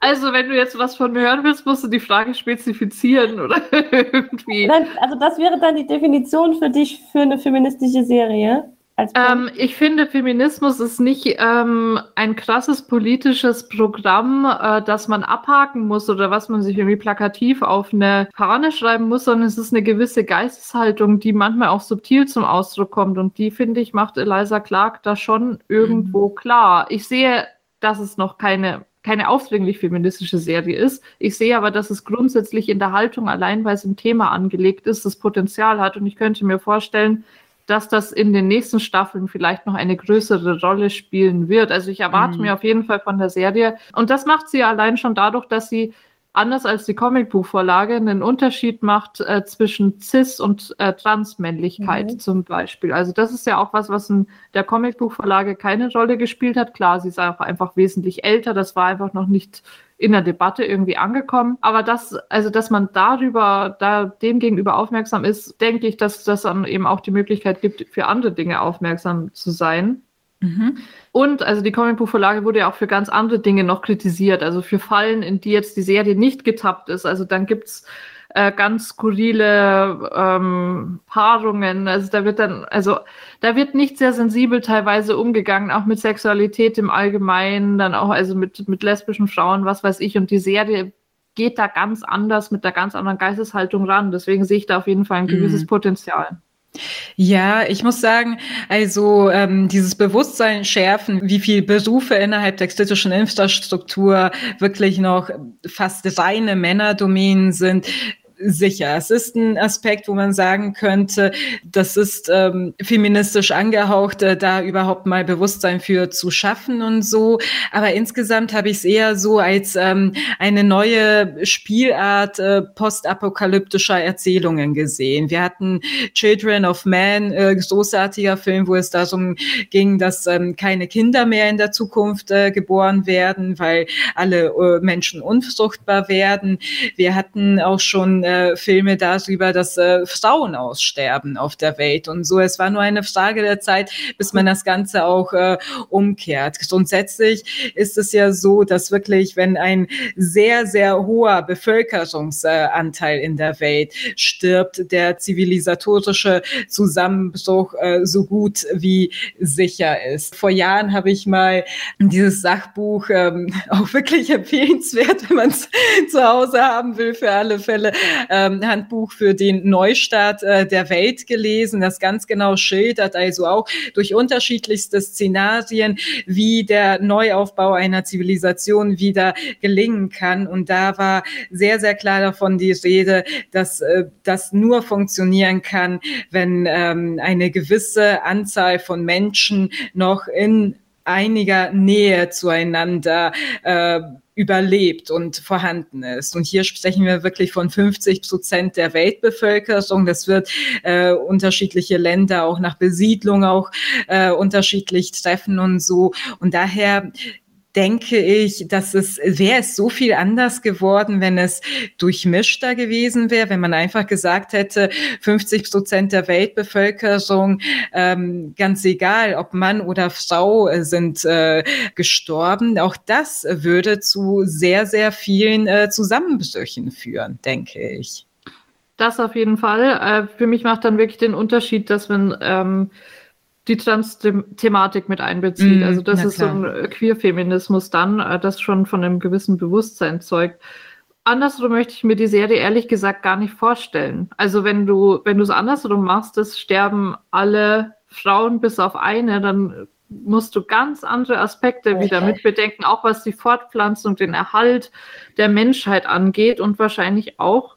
Speaker 1: also, wenn du jetzt was von mir hören willst, musst du die Frage spezifizieren oder irgendwie.
Speaker 3: Also, das wäre dann die Definition für dich für eine feministische Serie?
Speaker 1: Ähm, ich finde, Feminismus ist nicht ähm, ein krasses politisches Programm, äh, das man abhaken muss oder was man sich irgendwie plakativ auf eine Fahne schreiben muss, sondern es ist eine gewisse Geisteshaltung, die manchmal auch subtil zum Ausdruck kommt. Und die, finde ich, macht Eliza Clark da schon irgendwo mhm. klar. Ich sehe, dass es noch keine keine aufdringlich feministische Serie ist. Ich sehe aber, dass es grundsätzlich in der Haltung allein, weil es im Thema angelegt ist, das Potenzial hat. Und ich könnte mir vorstellen, dass das in den nächsten Staffeln vielleicht noch eine größere Rolle spielen wird. Also ich erwarte mhm. mir auf jeden Fall von der Serie. Und das macht sie allein schon dadurch, dass sie anders als die Comicbuchvorlage einen Unterschied macht äh, zwischen Cis- und äh, Transmännlichkeit mhm. zum Beispiel. Also das ist ja auch was, was in der Comicbuchvorlage keine Rolle gespielt hat. Klar, sie ist auch einfach wesentlich älter. Das war einfach noch nicht in der Debatte irgendwie angekommen. Aber das, also dass man darüber, da dem gegenüber aufmerksam ist, denke ich, dass das dann eben auch die Möglichkeit gibt, für andere Dinge aufmerksam zu sein. Mhm. Und also die Comicbuchvorlage wurde ja auch für ganz andere Dinge noch kritisiert, also für Fallen, in die jetzt die Serie nicht getappt ist. Also dann gibt's äh, ganz skurrile ähm, Paarungen. Also da wird dann, also da wird nicht sehr sensibel teilweise umgegangen, auch mit Sexualität im Allgemeinen, dann auch also mit, mit lesbischen Frauen, was weiß ich. Und die Serie geht da ganz anders mit der ganz anderen Geisteshaltung ran. Deswegen sehe ich da auf jeden Fall ein gewisses mhm. Potenzial.
Speaker 2: Ja, ich muss sagen, also ähm, dieses Bewusstsein schärfen, wie viel Berufe innerhalb der kritischen Infrastruktur wirklich noch fast reine Männerdomänen sind, sicher. Es ist ein Aspekt, wo man sagen könnte, das ist ähm, feministisch angehaucht, äh, da überhaupt mal Bewusstsein für zu schaffen und so. Aber insgesamt habe ich es eher so als ähm, eine neue Spielart äh, postapokalyptischer Erzählungen gesehen. Wir hatten Children of Man, äh, großartiger Film, wo es darum ging, dass ähm, keine Kinder mehr in der Zukunft äh, geboren werden, weil alle äh, Menschen unfruchtbar werden. Wir hatten auch schon äh, Filme darüber, dass äh, Frauen aussterben auf der Welt und so. Es war nur eine Frage der Zeit, bis man das Ganze auch äh, umkehrt. Grundsätzlich ist es ja so, dass wirklich, wenn ein sehr, sehr hoher Bevölkerungsanteil in der Welt stirbt, der zivilisatorische Zusammenbruch äh, so gut wie sicher ist. Vor Jahren habe ich mal dieses Sachbuch ähm, auch wirklich empfehlenswert, wenn man es zu Hause haben will, für alle Fälle, ähm, Handbuch für den Neustart äh, der Welt gelesen, das ganz genau schildert, also auch durch unterschiedlichste Szenarien, wie der Neuaufbau einer Zivilisation wieder gelingen kann. Und da war sehr, sehr klar davon die Rede, dass äh, das nur funktionieren kann, wenn ähm, eine gewisse Anzahl von Menschen noch in einiger Nähe zueinander äh, überlebt und vorhanden ist. Und hier sprechen wir wirklich von 50 Prozent der Weltbevölkerung. Das wird äh, unterschiedliche Länder auch nach Besiedlung auch äh, unterschiedlich treffen und so. Und daher denke ich, dass es wäre es so viel anders geworden, wenn es durchmischter gewesen wäre, wenn man einfach gesagt hätte, 50 Prozent der Weltbevölkerung, ähm, ganz egal, ob Mann oder Frau äh, sind äh, gestorben. Auch das würde zu sehr, sehr vielen äh, Zusammenbrüchen führen, denke ich.
Speaker 1: Das auf jeden Fall. Äh, für mich macht dann wirklich den Unterschied, dass man ähm, die Trans-Thematik mit einbezieht. Mm, also das ist so ein Queer-Feminismus dann, äh, das schon von einem gewissen Bewusstsein zeugt. Andersrum möchte ich mir die Serie ehrlich gesagt gar nicht vorstellen. Also wenn du, wenn du es andersrum machst, das sterben alle Frauen bis auf eine, dann musst du ganz andere Aspekte wieder mitbedenken, auch was die Fortpflanzung, den Erhalt der Menschheit angeht und wahrscheinlich auch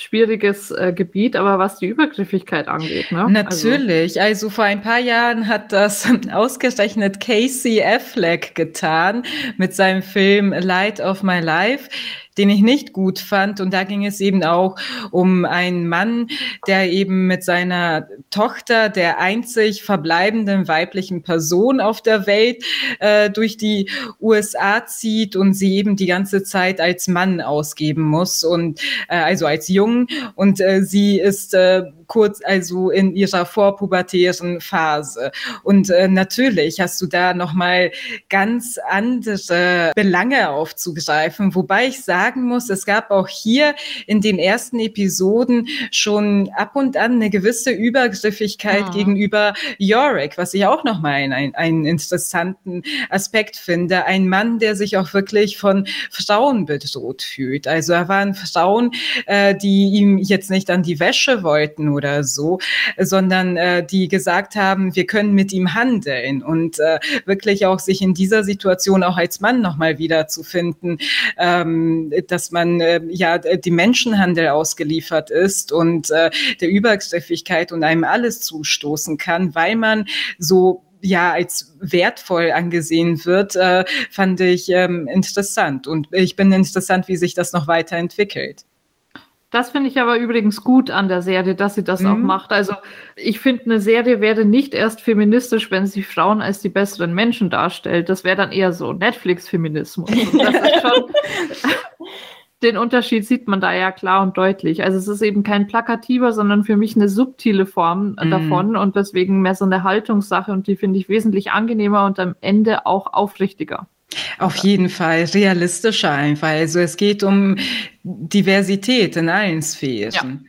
Speaker 1: schwieriges äh, Gebiet, aber was die Übergriffigkeit angeht. Ne?
Speaker 2: Natürlich. Also, also vor ein paar Jahren hat das ausgerechnet Casey Affleck getan mit seinem Film Light of My Life den ich nicht gut fand. Und da ging es eben auch um einen Mann, der eben mit seiner Tochter, der einzig verbleibenden weiblichen Person auf der Welt, äh, durch die USA zieht und sie eben die ganze Zeit als Mann ausgeben muss und äh, also als Jung. Und äh, sie ist äh, kurz, also in ihrer vorpubertären Phase. Und äh, natürlich hast du da nochmal ganz andere Belange aufzugreifen, wobei ich sagen muss, es gab auch hier in den ersten Episoden schon ab und an eine gewisse Übergriffigkeit ja. gegenüber Yorick, was ich auch nochmal einen, einen interessanten Aspekt finde. Ein Mann, der sich auch wirklich von Frauen bedroht fühlt. Also er waren Frauen, äh, die ihm jetzt nicht an die Wäsche wollten oder so, sondern äh, die gesagt haben, wir können mit ihm handeln und äh, wirklich auch sich in dieser Situation auch als Mann nochmal wiederzufinden, ähm, dass man äh, ja die Menschenhandel ausgeliefert ist und äh, der Übergriffigkeit und einem alles zustoßen kann, weil man so ja als wertvoll angesehen wird, äh, fand ich ähm, interessant. Und ich bin interessant, wie sich das noch weiterentwickelt.
Speaker 1: Das finde ich aber übrigens gut an der Serie, dass sie das mhm. auch macht. Also ich finde, eine Serie wäre nicht erst feministisch, wenn sie Frauen als die besseren Menschen darstellt. Das wäre dann eher so Netflix-Feminismus. den Unterschied sieht man da ja klar und deutlich. Also es ist eben kein plakativer, sondern für mich eine subtile Form mhm. davon und deswegen mehr so eine Haltungssache und die finde ich wesentlich angenehmer und am Ende auch aufrichtiger.
Speaker 2: Auf jeden Fall realistischer einfach. Also es geht um Diversität in allen Sphären.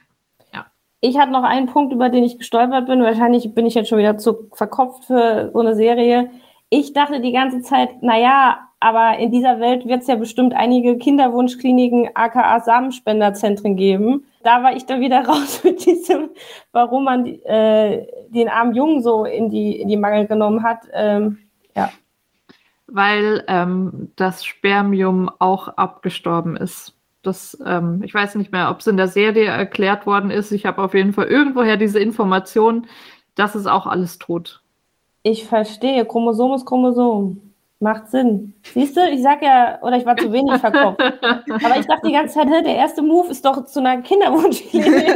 Speaker 3: Ja. ja. Ich hatte noch einen Punkt, über den ich gestolpert bin. Wahrscheinlich bin ich jetzt schon wieder zu verkopft für so eine Serie. Ich dachte die ganze Zeit, naja, aber in dieser Welt wird es ja bestimmt einige Kinderwunschkliniken, aka Samenspenderzentren geben. Da war ich dann wieder raus mit diesem, warum man äh, den armen Jungen so in die, in die Mangel genommen hat. Ähm, ja
Speaker 1: weil ähm, das Spermium auch abgestorben ist. Das, ähm, ich weiß nicht mehr, ob es in der Serie erklärt worden ist. Ich habe auf jeden Fall irgendwoher diese Information, das ist auch alles tot.
Speaker 3: Ich verstehe. Chromosom ist Chromosom. Macht Sinn. Siehst du, ich sag ja, oder ich war zu wenig verkauft. Aber ich dachte die ganze Zeit, der erste Move ist doch zu einer Kinderwunschklinik.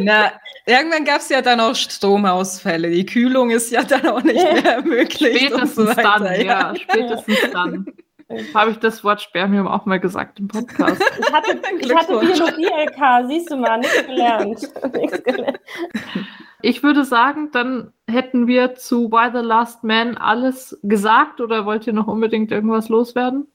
Speaker 2: Na, irgendwann gab es ja dann auch Stromausfälle. Die Kühlung ist ja dann auch nicht mehr möglich.
Speaker 1: Spätestens so dann, ja, spätestens dann. Habe ich das Wort Spermium auch mal gesagt im Podcast?
Speaker 3: Ich hatte, ich hatte Biologie-LK, siehst du mal, nichts gelernt. nichts
Speaker 1: gelernt. Ich würde sagen, dann hätten wir zu Why the Last Man alles gesagt oder wollt ihr noch unbedingt irgendwas loswerden?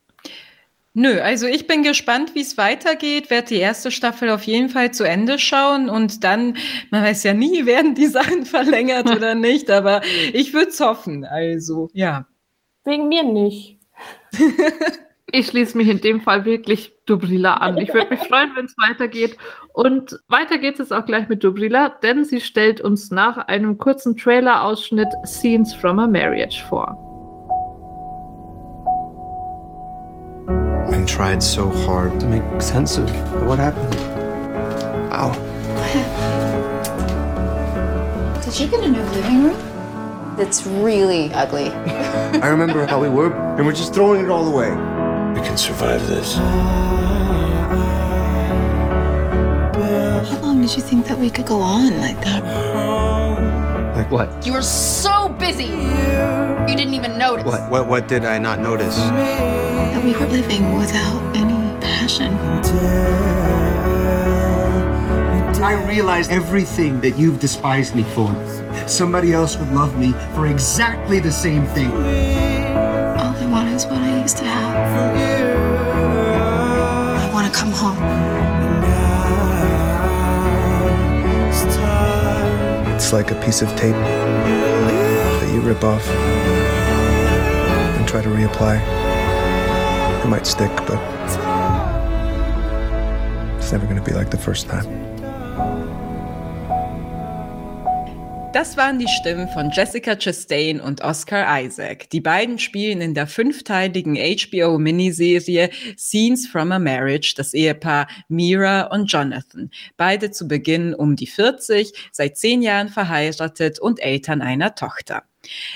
Speaker 2: Nö, also ich bin gespannt, wie es weitergeht, werde die erste Staffel auf jeden Fall zu Ende schauen und dann, man weiß ja nie, werden die Sachen verlängert oder nicht, aber ich würde es hoffen, also ja.
Speaker 3: Wegen mir nicht.
Speaker 1: Ich schließe mich in dem Fall wirklich Dubrila an. Ich würde mich freuen, wenn es weitergeht. Und weiter geht es auch gleich mit Dubrila, denn sie stellt uns nach einem kurzen Trailer-Ausschnitt Scenes from a Marriage vor.
Speaker 8: I tried so hard to make sense of what happened. Ow.
Speaker 9: Did you get a new living room? It's really ugly.
Speaker 8: I remember how we were, and we're just throwing it all away. We can survive this. How
Speaker 9: long did you think that we could go on like that?
Speaker 8: Like what?
Speaker 9: You were so busy. You didn't even notice.
Speaker 8: What? What? What did I not notice?
Speaker 9: That we were living without any passion.
Speaker 10: I realize everything that you've despised me for. Somebody else would love me for exactly the same thing All I want
Speaker 9: is what I used to have. I want to come home.
Speaker 8: It's like a piece of tape that you rip off and try to reapply. It might stick, but it's never going to be like the first time.
Speaker 2: Das waren die Stimmen von Jessica Chastain und Oscar Isaac. Die beiden spielen in der fünfteiligen HBO-Miniserie Scenes from a Marriage das Ehepaar Mira und Jonathan. Beide zu Beginn um die 40, seit zehn Jahren verheiratet und Eltern einer Tochter.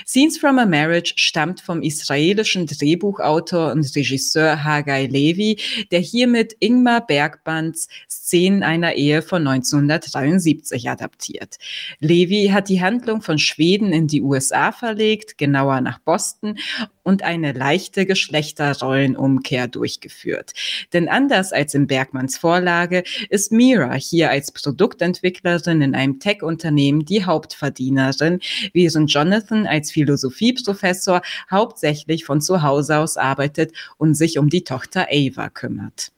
Speaker 2: Scenes from a Marriage stammt vom israelischen Drehbuchautor und Regisseur Hagai Levi, der hiermit Ingmar Bergmanns Szenen einer Ehe von 1973 adaptiert. Levi hat die Handlung von Schweden in die USA verlegt, genauer nach Boston, und eine leichte Geschlechterrollenumkehr durchgeführt. Denn anders als in Bergmanns Vorlage ist Mira hier als Produktentwicklerin in einem Tech-Unternehmen die Hauptverdienerin, während Jonathan als Philosophieprofessor hauptsächlich von zu Hause aus arbeitet und sich um die Tochter Ava kümmert.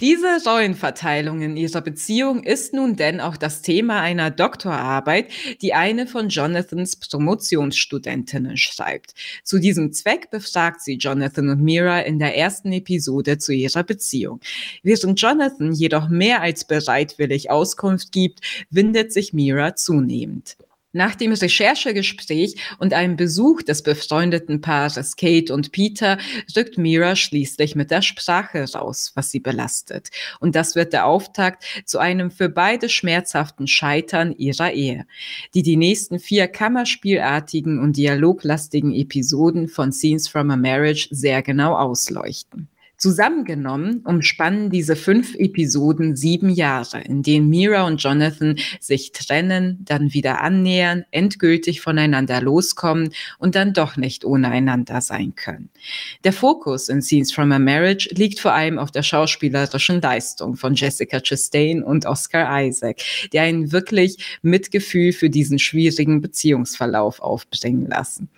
Speaker 2: Diese Rollenverteilung in ihrer Beziehung ist nun denn auch das Thema einer Doktorarbeit, die eine von Jonathans Promotionsstudentinnen schreibt. Zu diesem Zweck befragt sie Jonathan und Mira in der ersten Episode zu ihrer Beziehung. Während Jonathan jedoch mehr als bereitwillig Auskunft gibt, windet sich Mira zunehmend. Nach dem Recherchegespräch und einem Besuch des befreundeten Paares Kate und Peter rückt Mira schließlich mit der Sprache raus, was sie belastet. Und das wird der Auftakt zu einem für beide schmerzhaften Scheitern ihrer Ehe, die die nächsten vier kammerspielartigen und dialoglastigen Episoden von Scenes from a Marriage sehr genau ausleuchten. Zusammengenommen umspannen diese fünf Episoden sieben Jahre, in denen Mira und Jonathan sich trennen, dann wieder annähern, endgültig voneinander loskommen und dann doch nicht ohne einander sein können. Der Fokus in Scenes from a Marriage liegt vor allem auf der schauspielerischen Leistung von Jessica Chastain und Oscar Isaac, die einen wirklich Mitgefühl für diesen schwierigen Beziehungsverlauf aufbringen lassen.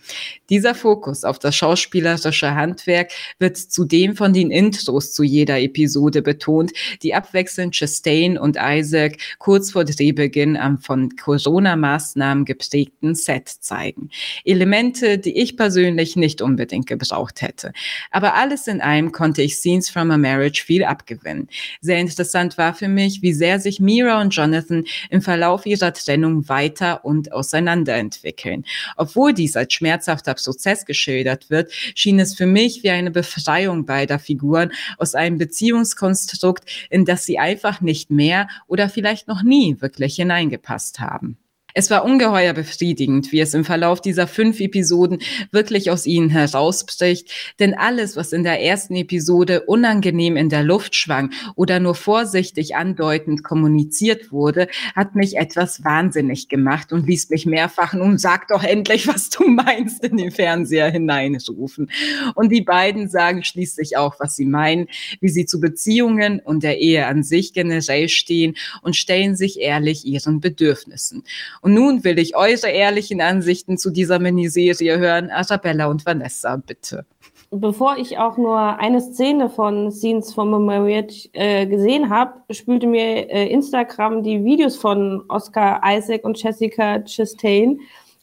Speaker 2: Dieser Fokus auf das schauspielerische Handwerk wird zudem von den Intros zu jeder Episode betont, die abwechselnd Chastain und Isaac kurz vor Drehbeginn am von Corona-Maßnahmen geprägten Set zeigen. Elemente, die ich persönlich nicht unbedingt gebraucht hätte. Aber alles in allem konnte ich Scenes from a Marriage viel abgewinnen. Sehr interessant war für mich, wie sehr sich Mira und Jonathan im Verlauf ihrer Trennung weiter und auseinanderentwickeln. Obwohl dies als schmerzhafter Prozess geschildert wird, schien es für mich wie eine Befreiung beider Figuren Figuren aus einem Beziehungskonstrukt, in das sie einfach nicht mehr oder vielleicht noch nie wirklich hineingepasst haben. Es war ungeheuer befriedigend, wie es im Verlauf dieser fünf Episoden wirklich aus ihnen herausbricht, denn alles, was in der ersten Episode unangenehm in der Luft schwang oder nur vorsichtig andeutend kommuniziert wurde, hat mich etwas wahnsinnig gemacht und ließ mich mehrfach nun sag doch endlich, was du meinst, in den Fernseher hineinrufen. Und die beiden sagen schließlich auch, was sie meinen, wie sie zu Beziehungen und der Ehe an sich generell stehen und stellen sich ehrlich ihren Bedürfnissen. Und nun will ich eure ehrlichen Ansichten zu dieser Miniserie hören. Arabella und Vanessa, bitte.
Speaker 3: Bevor ich auch nur eine Szene von Scenes from a Marriage äh, gesehen habe, spülte mir äh, Instagram die Videos von Oscar Isaac und Jessica Chastain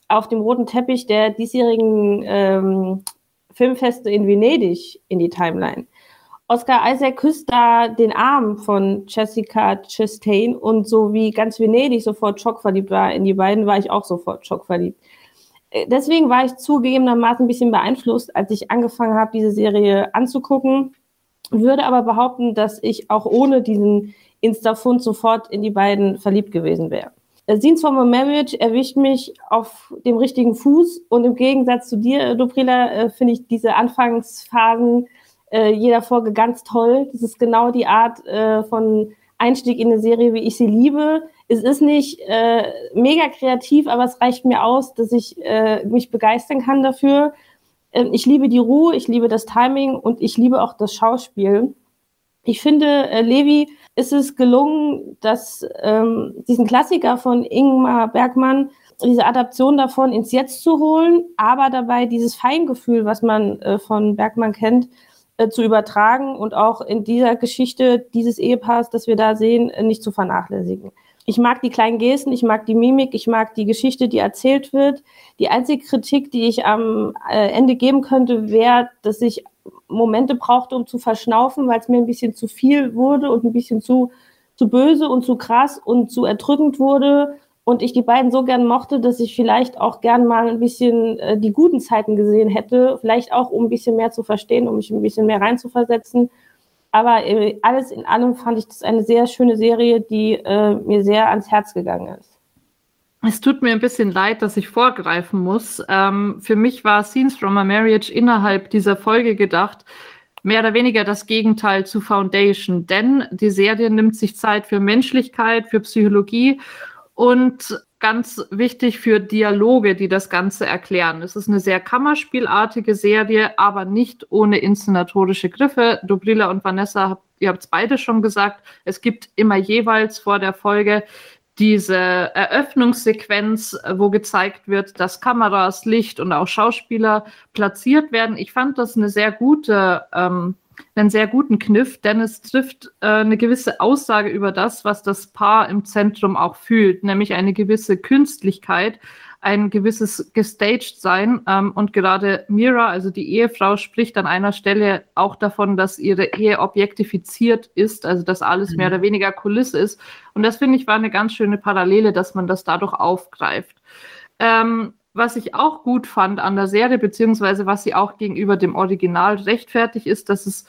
Speaker 3: auf dem roten Teppich der diesjährigen ähm, Filmfeste in Venedig in die Timeline. Oscar Isaac küsst da den Arm von Jessica Chastain und so wie ganz Venedig sofort schockverliebt war in die beiden, war ich auch sofort schockverliebt. Äh, deswegen war ich zugegebenermaßen ein bisschen beeinflusst, als ich angefangen habe, diese Serie anzugucken, würde aber behaupten, dass ich auch ohne diesen Insta-Fund sofort in die beiden verliebt gewesen wäre. Äh, Scenes from a Marriage erwischt mich auf dem richtigen Fuß und im Gegensatz zu dir, Dobrila, äh, finde ich diese Anfangsphasen äh, jeder Folge ganz toll. Das ist genau die Art äh, von Einstieg in eine Serie, wie ich sie liebe. Es ist nicht äh, mega kreativ, aber es reicht mir aus, dass ich äh, mich begeistern kann dafür. Ähm, ich liebe die Ruhe, ich liebe das Timing und ich liebe auch das Schauspiel. Ich finde, äh, Levi ist es gelungen, dass ähm, diesen Klassiker von Ingmar Bergmann, diese Adaption davon ins Jetzt zu holen, aber dabei dieses Feingefühl, was man äh, von Bergmann kennt, äh, zu übertragen und auch in dieser Geschichte dieses Ehepaars, das wir da sehen, äh, nicht zu vernachlässigen. Ich mag die kleinen Gesten, ich mag die Mimik, ich mag die Geschichte, die erzählt wird. Die einzige Kritik, die ich am äh, Ende geben könnte, wäre, dass ich Momente brauchte, um zu verschnaufen, weil es mir ein bisschen zu viel wurde und ein bisschen zu, zu böse und zu krass und zu erdrückend wurde und ich die beiden so gern mochte, dass ich vielleicht auch gern mal ein bisschen äh, die guten Zeiten gesehen hätte, vielleicht auch um ein bisschen mehr zu verstehen, um mich ein bisschen mehr reinzuversetzen. Aber äh, alles in allem fand ich das eine sehr schöne Serie, die äh, mir sehr ans Herz gegangen ist.
Speaker 1: Es tut mir ein bisschen leid, dass ich vorgreifen muss. Ähm, für mich war Scenes from a Marriage innerhalb dieser Folge gedacht, mehr oder weniger das Gegenteil zu Foundation, denn die Serie nimmt sich Zeit für Menschlichkeit, für Psychologie und ganz wichtig für Dialoge, die das Ganze erklären. Es ist eine sehr kammerspielartige Serie, aber nicht ohne inszenatorische Griffe. Dobrila und Vanessa, ihr habt es beide schon gesagt, es gibt immer jeweils vor der Folge diese Eröffnungssequenz, wo gezeigt wird, dass Kameras, Licht und auch Schauspieler platziert werden. Ich fand das eine sehr gute ähm, einen sehr guten Kniff, denn es trifft äh, eine gewisse Aussage über das, was das Paar im Zentrum auch fühlt, nämlich eine gewisse Künstlichkeit, ein gewisses Gestaged-Sein. Ähm, und gerade Mira, also die Ehefrau, spricht an einer Stelle auch davon, dass ihre Ehe objektifiziert ist, also dass alles mhm. mehr oder weniger Kulisse ist. Und das finde ich war eine ganz schöne Parallele, dass man das dadurch aufgreift. Ähm, was ich auch gut fand an der Serie, beziehungsweise was sie auch gegenüber dem Original rechtfertigt, ist, dass es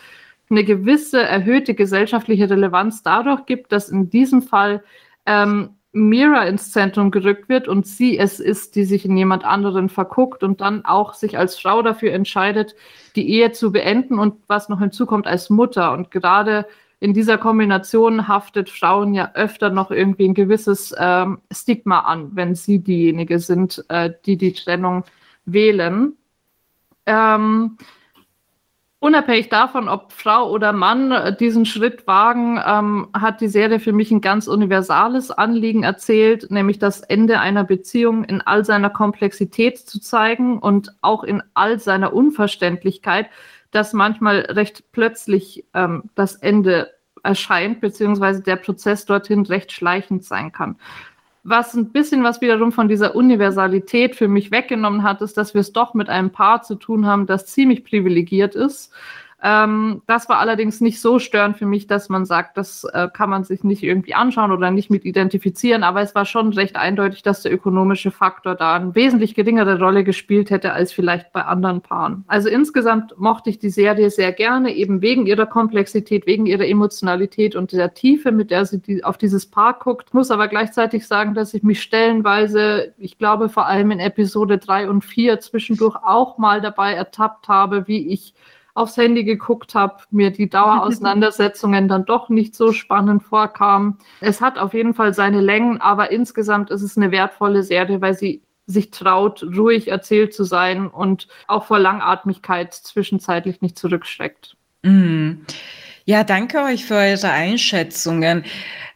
Speaker 1: eine gewisse erhöhte gesellschaftliche Relevanz dadurch gibt, dass in diesem Fall ähm, Mira ins Zentrum gerückt wird und sie es ist, die sich in jemand anderen verguckt und dann auch sich als Frau dafür entscheidet, die Ehe zu beenden und was noch hinzukommt als Mutter. Und gerade in dieser Kombination haftet Frauen ja öfter noch irgendwie ein gewisses ähm, Stigma an, wenn sie diejenige sind, äh, die die Trennung wählen. Ähm, unabhängig davon, ob Frau oder Mann äh, diesen Schritt wagen, ähm, hat die Serie für mich ein ganz universales Anliegen erzählt, nämlich das Ende einer Beziehung in all seiner Komplexität zu zeigen und auch in all seiner Unverständlichkeit dass manchmal recht plötzlich ähm, das Ende erscheint, beziehungsweise der Prozess dorthin recht schleichend sein kann. Was ein bisschen was wiederum von dieser Universalität für mich weggenommen hat, ist, dass wir es doch mit einem Paar zu tun haben, das ziemlich privilegiert ist, ähm, das war allerdings nicht so störend für mich, dass man sagt, das äh, kann man sich nicht irgendwie anschauen oder nicht mit identifizieren. Aber es war schon recht eindeutig, dass der ökonomische Faktor da eine wesentlich geringere Rolle gespielt hätte als vielleicht bei anderen Paaren. Also insgesamt mochte ich die Serie sehr gerne, eben wegen ihrer Komplexität, wegen ihrer Emotionalität und der Tiefe, mit der sie die, auf dieses Paar guckt. Muss aber gleichzeitig sagen, dass ich mich stellenweise, ich glaube vor allem in Episode 3 und 4 zwischendurch auch mal dabei ertappt habe, wie ich aufs Handy geguckt habe, mir die Dauerauseinandersetzungen dann doch nicht so spannend vorkamen. Es hat auf jeden Fall seine Längen, aber insgesamt ist es eine wertvolle Serie, weil sie sich traut, ruhig erzählt zu sein und auch vor Langatmigkeit zwischenzeitlich nicht zurückschreckt.
Speaker 2: Mm. Ja, danke euch für eure Einschätzungen.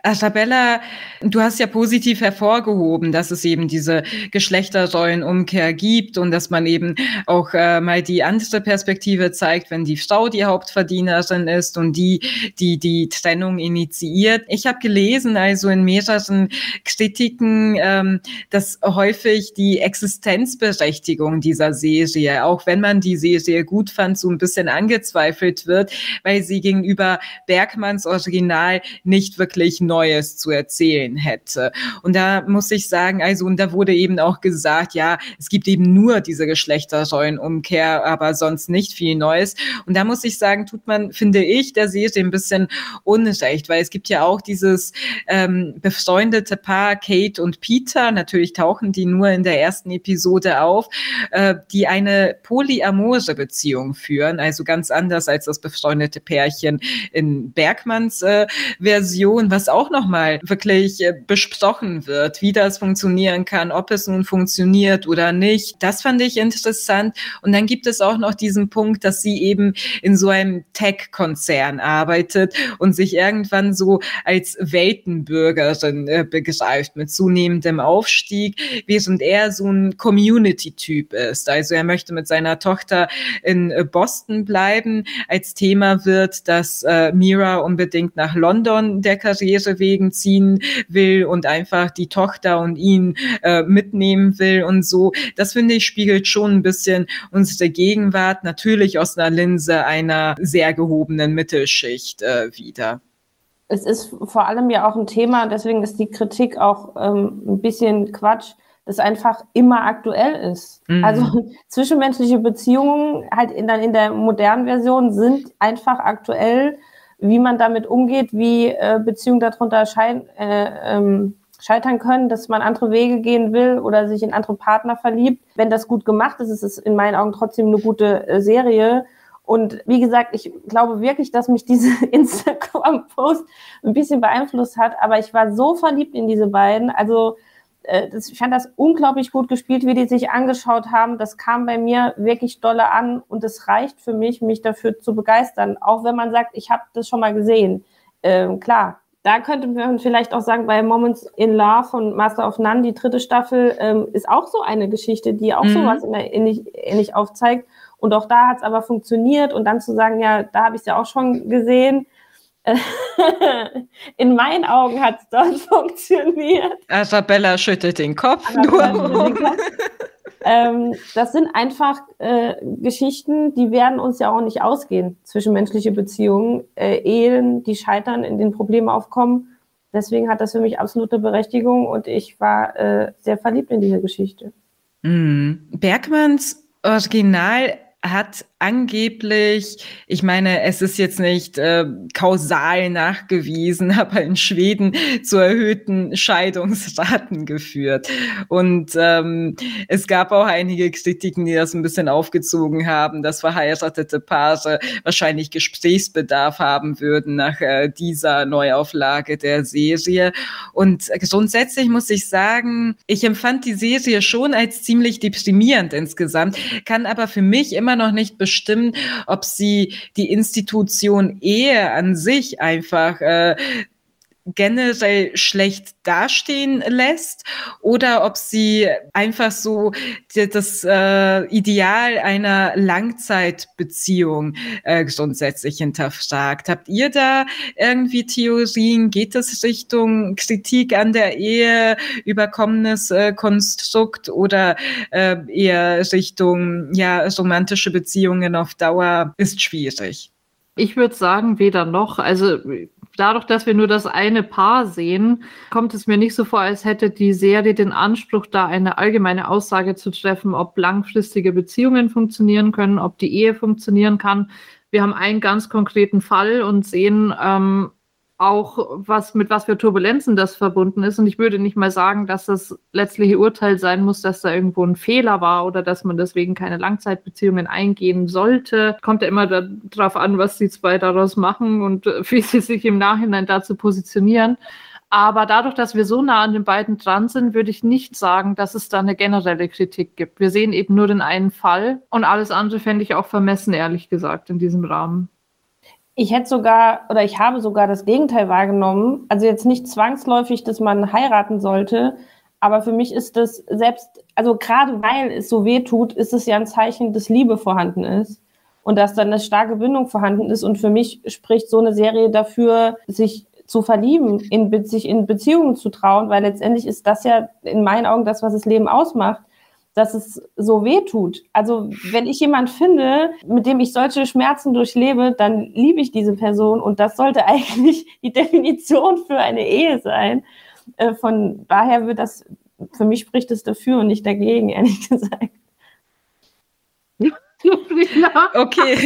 Speaker 2: Isabella, du hast ja positiv hervorgehoben, dass es eben diese Geschlechterrollenumkehr gibt und dass man eben auch äh, mal die andere Perspektive zeigt, wenn die Frau die Hauptverdienerin ist und die, die die Trennung initiiert. Ich habe gelesen, also in mehreren Kritiken, ähm, dass häufig die Existenzberechtigung dieser Serie, auch wenn man die Serie gut fand, so ein bisschen angezweifelt wird, weil sie gegenüber Bergmanns Original nicht wirklich neu Neues zu erzählen hätte. Und da muss ich sagen, also, und da wurde eben auch gesagt, ja, es gibt eben nur diese Geschlechterrollenumkehr, aber sonst nicht viel Neues. Und da muss ich sagen, tut man, finde ich, der Serie ein bisschen unrecht, weil es gibt ja auch dieses ähm, befreundete Paar Kate und Peter, natürlich tauchen die nur in der ersten Episode auf, äh, die eine polyamore Beziehung führen, also ganz anders als das befreundete Pärchen in Bergmanns äh, Version, was auch auch nochmal wirklich äh, besprochen wird, wie das funktionieren kann, ob es nun funktioniert oder nicht. Das fand ich interessant. Und dann gibt es auch noch diesen Punkt, dass sie eben in so einem Tech-Konzern arbeitet und sich irgendwann so als Weltenbürgerin äh, begreift mit zunehmendem Aufstieg, während er so ein Community-Typ ist. Also er möchte mit seiner Tochter in äh, Boston bleiben. Als Thema wird, dass Mira unbedingt nach London der Karriere wegen ziehen will und einfach die Tochter und ihn äh, mitnehmen will und so. Das finde ich spiegelt schon ein bisschen unsere Gegenwart, natürlich aus einer Linse einer sehr gehobenen Mittelschicht äh, wieder.
Speaker 3: Es ist vor allem ja auch ein Thema, deswegen ist die Kritik auch ähm, ein bisschen Quatsch, das einfach immer aktuell ist. Mhm. Also zwischenmenschliche Beziehungen halt in, dann in der modernen Version sind einfach aktuell, wie man damit umgeht, wie äh, Beziehungen darunter schein, äh, ähm, scheitern können, dass man andere Wege gehen will oder sich in andere Partner verliebt. Wenn das gut gemacht ist, ist es in meinen Augen trotzdem eine gute äh, Serie. Und wie gesagt, ich glaube wirklich, dass mich diese Instagram-Post ein bisschen beeinflusst hat, aber ich war so verliebt in diese beiden. Also das, ich fand das unglaublich gut gespielt, wie die sich angeschaut haben. Das kam bei mir wirklich dolle an und es reicht für mich, mich dafür zu begeistern. Auch wenn man sagt, ich habe das schon mal gesehen. Ähm, klar, da könnte man vielleicht auch sagen, bei Moments in Love von Master of None, die dritte Staffel, ähm, ist auch so eine Geschichte, die auch mhm. sowas ähnlich, ähnlich aufzeigt. Und auch da hat es aber funktioniert. Und dann zu sagen, ja, da habe ich es ja auch schon gesehen, In meinen Augen hat es dort funktioniert.
Speaker 2: Isabella schüttelt den Kopf. Nur.
Speaker 3: ähm, das sind einfach äh, Geschichten, die werden uns ja auch nicht ausgehen. Zwischenmenschliche Beziehungen, äh, Ehen, die scheitern, in denen Probleme aufkommen. Deswegen hat das für mich absolute Berechtigung und ich war äh, sehr verliebt in diese Geschichte.
Speaker 2: Mm. Bergmanns Original hat angeblich, ich meine, es ist jetzt nicht äh, kausal nachgewiesen, aber in Schweden zu erhöhten Scheidungsraten geführt. Und ähm, es gab auch einige Kritiken, die das ein bisschen aufgezogen haben, dass verheiratete Paare wahrscheinlich Gesprächsbedarf haben würden nach äh, dieser Neuauflage der Serie. Und grundsätzlich muss ich sagen, ich empfand die Serie schon als ziemlich deprimierend insgesamt, kann aber für mich immer noch nicht beschreiben, bestimmen, ob sie die Institution Ehe an sich einfach äh, generell schlecht dastehen lässt oder ob sie einfach so das äh, Ideal einer Langzeitbeziehung äh, grundsätzlich hinterfragt. Habt ihr da irgendwie Theorien? Geht es Richtung Kritik an der Ehe, überkommenes äh, Konstrukt oder äh, eher Richtung ja romantische Beziehungen auf Dauer ist schwierig?
Speaker 1: Ich würde sagen, weder noch. Also dadurch, dass wir nur das eine Paar sehen, kommt es mir nicht so vor, als hätte die Serie den Anspruch, da eine allgemeine Aussage zu treffen, ob langfristige Beziehungen funktionieren können, ob die Ehe funktionieren kann. Wir haben einen ganz konkreten Fall und sehen, ähm, auch, was mit was für Turbulenzen das verbunden ist. Und ich würde nicht mal sagen, dass das letztliche Urteil sein muss, dass da irgendwo ein Fehler war oder dass man deswegen keine Langzeitbeziehungen eingehen sollte. Kommt ja immer darauf an, was die zwei daraus machen und wie sie sich im Nachhinein dazu positionieren. Aber dadurch, dass wir so nah an den beiden dran sind, würde ich nicht sagen, dass es da eine generelle Kritik gibt. Wir sehen eben nur den einen Fall und alles andere fände ich auch vermessen, ehrlich gesagt, in diesem Rahmen.
Speaker 3: Ich hätte sogar oder ich habe sogar das Gegenteil wahrgenommen. Also jetzt nicht zwangsläufig, dass man heiraten sollte, aber für mich ist das selbst, also gerade weil es so weh tut, ist es ja ein Zeichen, dass Liebe vorhanden ist und dass dann eine starke Bindung vorhanden ist. Und für mich spricht so eine Serie dafür, sich zu verlieben, in, sich in Beziehungen zu trauen, weil letztendlich ist das ja in meinen Augen das, was das Leben ausmacht dass es so weh tut. Also wenn ich jemand finde, mit dem ich solche Schmerzen durchlebe, dann liebe ich diese Person und das sollte eigentlich die Definition für eine Ehe sein. Äh, von daher wird das, für mich spricht es dafür und nicht dagegen, ehrlich gesagt.
Speaker 2: Okay.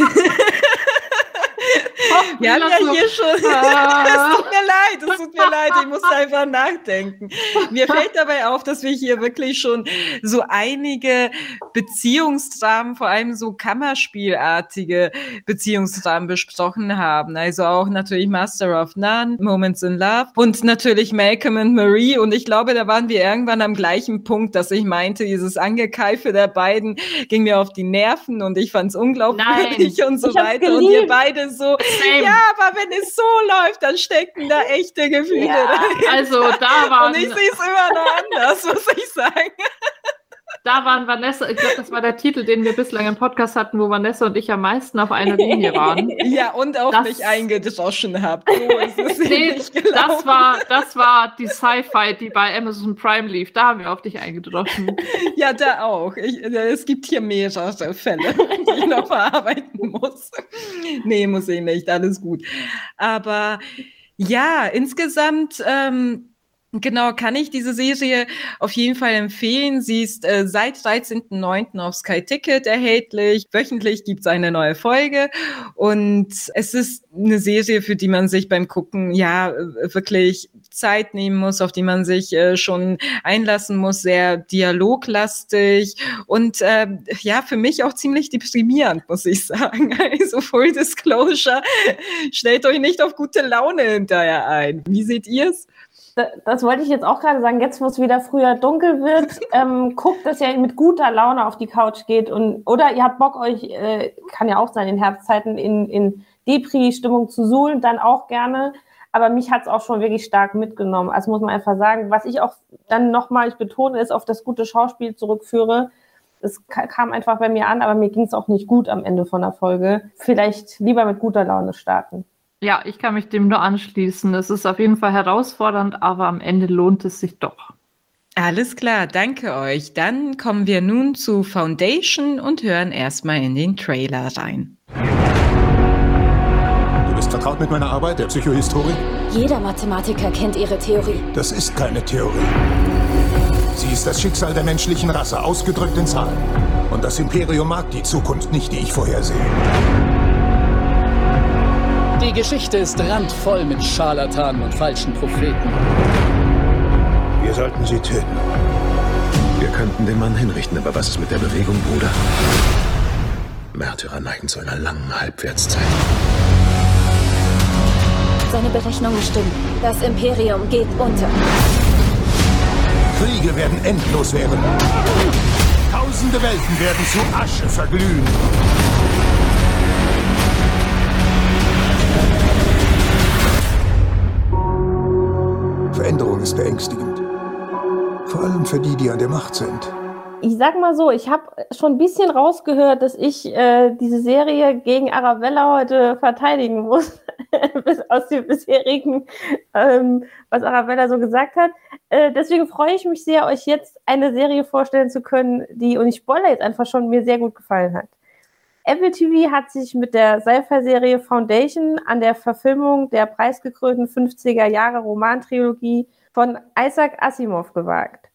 Speaker 2: Wir haben ja hier schon. es tut mir leid, es tut mir leid, ich muss einfach nachdenken. Mir fällt dabei auf, dass wir hier wirklich schon so einige Beziehungsdramen, vor allem so Kammerspielartige Beziehungsdramen besprochen haben. Also auch natürlich Master of None, Moments in Love und natürlich Malcolm and Marie. Und ich glaube, da waren wir irgendwann am gleichen Punkt, dass ich meinte, dieses Angekeife der beiden ging mir auf die Nerven und ich fand es unglaublich Nein, und so weiter. Und ihr beide so, Same. ja, aber wenn es so läuft, dann stecken da echte Gefühle ja.
Speaker 1: Also da waren...
Speaker 2: Und ich sehe es immer noch anders, muss ich sagen.
Speaker 1: Da waren Vanessa, ich glaube, das war der Titel, den wir bislang im Podcast hatten, wo Vanessa und ich am meisten auf einer Linie waren.
Speaker 2: Ja, und auch das, nicht eingedroschen habt. So
Speaker 1: nee, das war, das war die Sci-Fi, die bei Amazon Prime lief. Da haben wir auf dich eingedroschen.
Speaker 2: Ja, da auch. Ich, es gibt hier mehrere Fälle, die ich noch verarbeiten muss. Nee, muss ich nicht. Alles gut. Aber Ja, insgesamt ähm, Genau, kann ich diese Serie auf jeden Fall empfehlen. Sie ist äh, seit 13.09. auf Sky Ticket erhältlich. Wöchentlich gibt's eine neue Folge und es ist eine Serie, für die man sich beim Gucken ja wirklich Zeit nehmen muss, auf die man sich äh, schon einlassen muss, sehr dialoglastig und äh, ja, für mich auch ziemlich deprimierend, muss ich sagen. Also Full Disclosure, stellt euch nicht auf gute Laune hinterher ein. Wie seht ihr's?
Speaker 3: Das wollte ich jetzt auch gerade sagen, jetzt wo es wieder früher dunkel wird, ähm, guckt, dass ihr mit guter Laune auf die Couch geht und oder ihr habt Bock euch, äh, kann ja auch sein, in Herbstzeiten in, in Depri-Stimmung zu suhlen, dann auch gerne. Aber mich hat es auch schon wirklich stark mitgenommen. Also muss man einfach sagen, was ich auch dann nochmal, ich betone es, auf das gute Schauspiel zurückführe. Es kam einfach bei mir an, aber mir ging es auch nicht gut am Ende von der Folge. Vielleicht lieber mit guter Laune starten.
Speaker 1: Ja, ich kann mich dem nur anschließen. Es ist auf jeden Fall herausfordernd, aber am Ende lohnt es sich doch.
Speaker 2: Alles klar, danke euch. Dann kommen wir nun zu Foundation und hören erstmal in den Trailer rein.
Speaker 11: Du bist vertraut mit meiner Arbeit, der Psychohistorik?
Speaker 12: Jeder Mathematiker kennt ihre Theorie.
Speaker 11: Das ist keine Theorie. Sie ist das Schicksal der menschlichen Rasse, ausgedrückt in Zahlen. Und das Imperium mag die Zukunft nicht, die ich vorhersehe.
Speaker 13: Die Geschichte ist randvoll mit Scharlatanen und falschen Propheten.
Speaker 11: Wir sollten sie töten.
Speaker 14: Wir könnten den Mann hinrichten, aber was ist mit der Bewegung, Bruder? Märtyrer neigen zu einer langen Halbwertszeit.
Speaker 12: Seine Berechnungen stimmen. Das Imperium geht unter.
Speaker 11: Kriege werden endlos werden. Tausende Welten werden zu Asche verglühen. Ist beängstigend. Vor allem für die, die an der Macht sind.
Speaker 3: Ich sag mal so, ich habe schon ein bisschen rausgehört, dass ich äh, diese Serie gegen Arabella heute verteidigen muss, aus dem bisherigen, ähm, was Arabella so gesagt hat. Äh, deswegen freue ich mich sehr, euch jetzt eine Serie vorstellen zu können, die, und ich spoilere jetzt einfach schon, mir sehr gut gefallen hat. Apple TV hat sich mit der Sci-Fi-Serie Foundation an der Verfilmung der preisgekrönten 50er Jahre Romantrilogie von Isaac Asimov gewagt.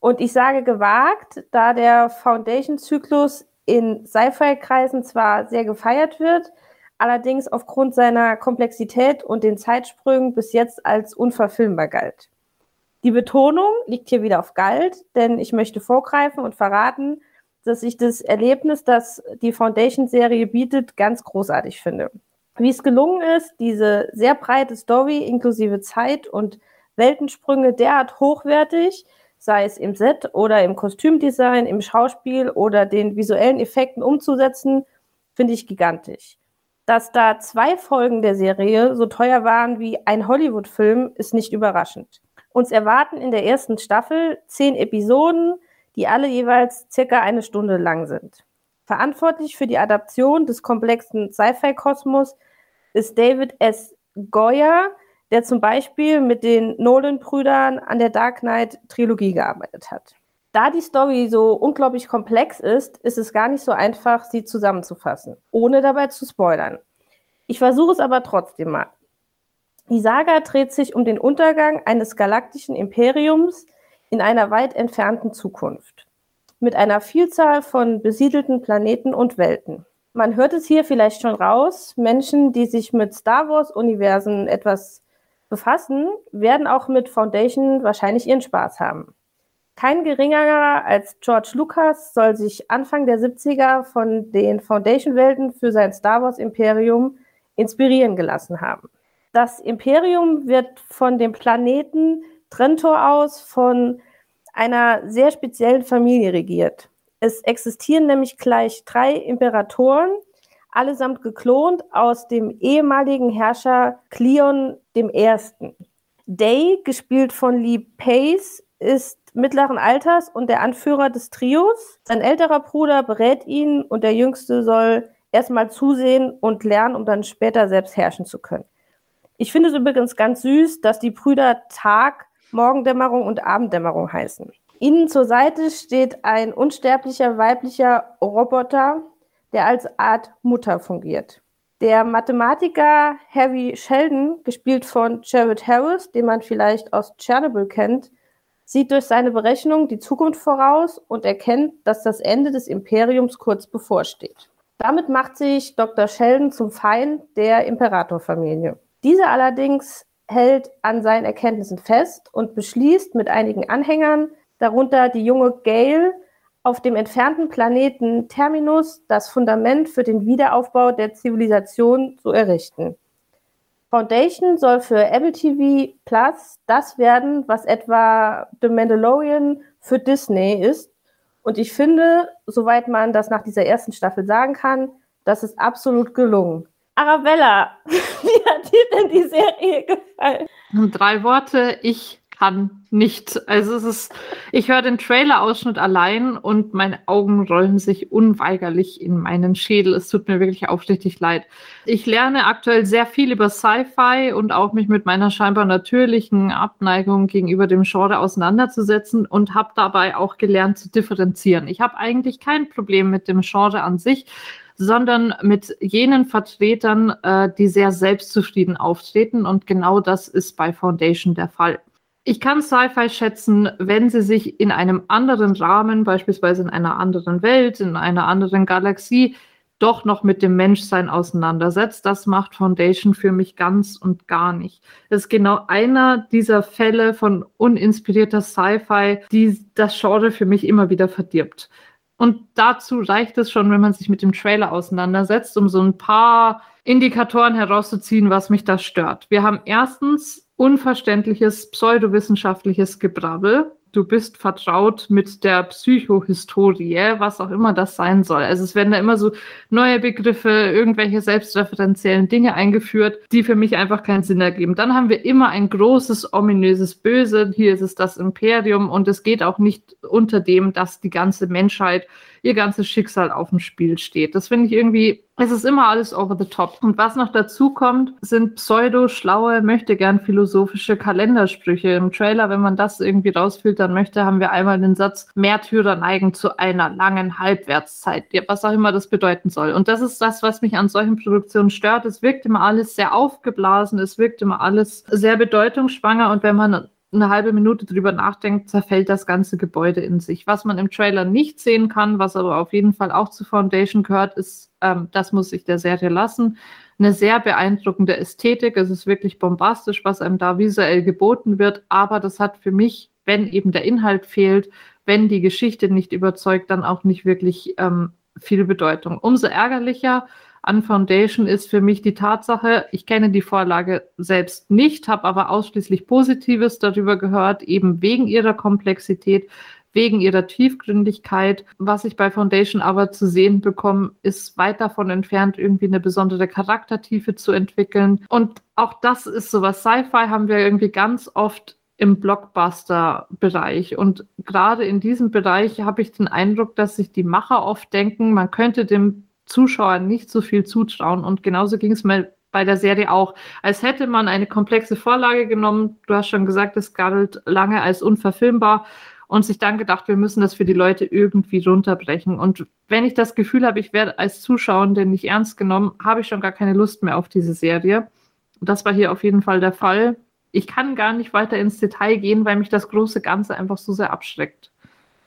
Speaker 3: Und ich sage gewagt, da der Foundation-Zyklus in Sci-Fi-Kreisen zwar sehr gefeiert wird, allerdings aufgrund seiner Komplexität und den Zeitsprüngen bis jetzt als unverfilmbar galt. Die Betonung liegt hier wieder auf galt, denn ich möchte vorgreifen und verraten, dass ich das Erlebnis, das die Foundation-Serie bietet, ganz großartig finde. Wie es gelungen ist, diese sehr breite Story inklusive Zeit und Weltensprünge derart hochwertig, sei es im Set oder im Kostümdesign, im Schauspiel oder den visuellen Effekten umzusetzen, finde ich gigantisch. Dass da zwei Folgen der Serie so teuer waren wie ein Hollywood-Film, ist nicht überraschend. Uns erwarten in der ersten Staffel zehn Episoden, die alle jeweils circa eine Stunde lang sind. Verantwortlich für die Adaption des komplexen Sci-Fi-Kosmos ist David S. Goyer, der zum Beispiel mit den Nolan-Brüdern an der Dark Knight-Trilogie gearbeitet hat. Da die Story so unglaublich komplex ist, ist es gar nicht so einfach, sie zusammenzufassen, ohne dabei zu spoilern. Ich versuche es aber trotzdem mal. Die Saga dreht sich um den Untergang eines galaktischen Imperiums, in einer weit entfernten Zukunft. Mit einer Vielzahl von besiedelten Planeten und Welten. Man hört es hier vielleicht schon raus, Menschen, die sich mit Star Wars-Universen etwas befassen, werden auch mit Foundation wahrscheinlich ihren Spaß haben. Kein geringerer als George Lucas soll sich Anfang der 70er von den Foundation-Welten für sein Star Wars-Imperium inspirieren gelassen haben. Das Imperium wird von dem Planeten Trentor aus von einer sehr speziellen Familie regiert. Es existieren nämlich gleich drei Imperatoren, allesamt geklont aus dem ehemaligen Herrscher Cleon I. Day, gespielt von Lee Pace, ist mittleren Alters und der Anführer des Trios. Sein älterer Bruder berät ihn und der Jüngste soll erstmal zusehen und lernen, um dann später selbst herrschen zu können. Ich finde es übrigens ganz süß, dass die Brüder Tag Morgendämmerung und Abenddämmerung heißen. Ihnen zur Seite steht ein unsterblicher weiblicher Roboter, der als Art Mutter fungiert. Der Mathematiker Harry Sheldon, gespielt von Jared Harris, den man vielleicht aus Chernobyl kennt, sieht durch seine Berechnung die Zukunft voraus und erkennt, dass das Ende des Imperiums kurz bevorsteht. Damit macht sich Dr. Sheldon zum Feind der Imperatorfamilie. Diese allerdings hält an seinen Erkenntnissen fest und beschließt mit einigen Anhängern, darunter die junge Gail, auf dem entfernten Planeten Terminus das Fundament für den Wiederaufbau der Zivilisation zu errichten. Foundation soll für Apple TV Plus das werden, was etwa The Mandalorian für Disney ist. Und ich finde, soweit man das nach dieser ersten Staffel sagen kann, das ist absolut gelungen. Arabella, wie hat dir denn die Serie gefallen?
Speaker 1: Drei Worte, ich kann nicht. Also es ist, ich höre den Trailer-Ausschnitt allein und meine Augen rollen sich unweigerlich in meinen Schädel. Es tut mir wirklich aufrichtig leid. Ich lerne aktuell sehr viel über Sci-Fi und auch mich mit meiner scheinbar natürlichen Abneigung gegenüber dem Genre auseinanderzusetzen und habe dabei auch gelernt zu differenzieren. Ich habe eigentlich kein Problem mit dem Genre an sich sondern mit jenen Vertretern, äh, die sehr selbstzufrieden auftreten. Und genau das ist bei Foundation der Fall. Ich kann Sci-Fi schätzen, wenn sie sich in einem anderen Rahmen, beispielsweise in einer anderen Welt, in einer anderen Galaxie, doch noch mit dem Menschsein auseinandersetzt. Das macht Foundation für mich ganz und gar nicht. Das ist genau einer dieser Fälle von uninspirierter Sci-Fi, die das Genre für mich immer wieder verdirbt. Und dazu reicht es schon, wenn man sich mit dem Trailer auseinandersetzt, um so ein paar Indikatoren herauszuziehen, was mich da stört. Wir haben erstens unverständliches pseudowissenschaftliches Gebrabbel. Du bist vertraut mit der Psychohistorie, was auch immer das sein soll. Also es werden da immer so neue Begriffe, irgendwelche selbstreferenziellen Dinge eingeführt, die für mich einfach keinen Sinn ergeben. Dann haben wir immer ein großes, ominöses Böse. Hier ist es das Imperium und es geht auch nicht unter dem, dass die ganze Menschheit ihr ganzes Schicksal auf dem Spiel steht. Das finde ich irgendwie, es ist immer alles over the top. Und was noch dazu kommt, sind pseudo-schlaue, möchte gern philosophische Kalendersprüche. Im Trailer, wenn man das irgendwie rausfiltern möchte, haben wir einmal den Satz, Märtyrer neigen zu einer langen Halbwertszeit, was auch immer das bedeuten soll. Und das ist das, was mich an solchen Produktionen stört. Es wirkt immer alles sehr aufgeblasen, es wirkt immer alles sehr bedeutungsschwanger und wenn man eine halbe Minute drüber nachdenkt, zerfällt das ganze Gebäude in sich. Was man im Trailer nicht sehen kann, was aber auf jeden Fall auch zu Foundation gehört, ist, ähm, das muss sich der Serie lassen, eine sehr beeindruckende Ästhetik. Es ist wirklich bombastisch, was einem da visuell geboten wird, aber das hat für mich, wenn eben der Inhalt fehlt, wenn die Geschichte nicht überzeugt, dann auch nicht wirklich ähm, viel Bedeutung. Umso ärgerlicher, an Foundation ist für mich die Tatsache, ich kenne die Vorlage selbst nicht, habe aber ausschließlich Positives darüber gehört, eben wegen ihrer Komplexität, wegen ihrer Tiefgründigkeit. Was ich bei Foundation aber zu sehen bekomme, ist weit davon entfernt, irgendwie eine besondere Charaktertiefe zu entwickeln. Und auch das ist sowas. Sci-Fi haben wir irgendwie ganz oft im Blockbuster-Bereich. Und gerade in diesem Bereich habe ich den Eindruck, dass sich die Macher oft denken, man könnte dem Zuschauern nicht so viel zutrauen. Und genauso ging es mir bei der Serie auch. Als hätte man eine komplexe Vorlage genommen, du hast schon gesagt, es galt lange als unverfilmbar und sich dann gedacht, wir müssen das für die Leute irgendwie runterbrechen. Und wenn ich das Gefühl habe, ich werde als Zuschauer nicht ernst genommen, habe ich schon gar keine Lust mehr auf diese Serie. Und das war hier auf jeden Fall der Fall. Ich kann gar nicht weiter ins Detail gehen, weil mich das große Ganze einfach so sehr abschreckt.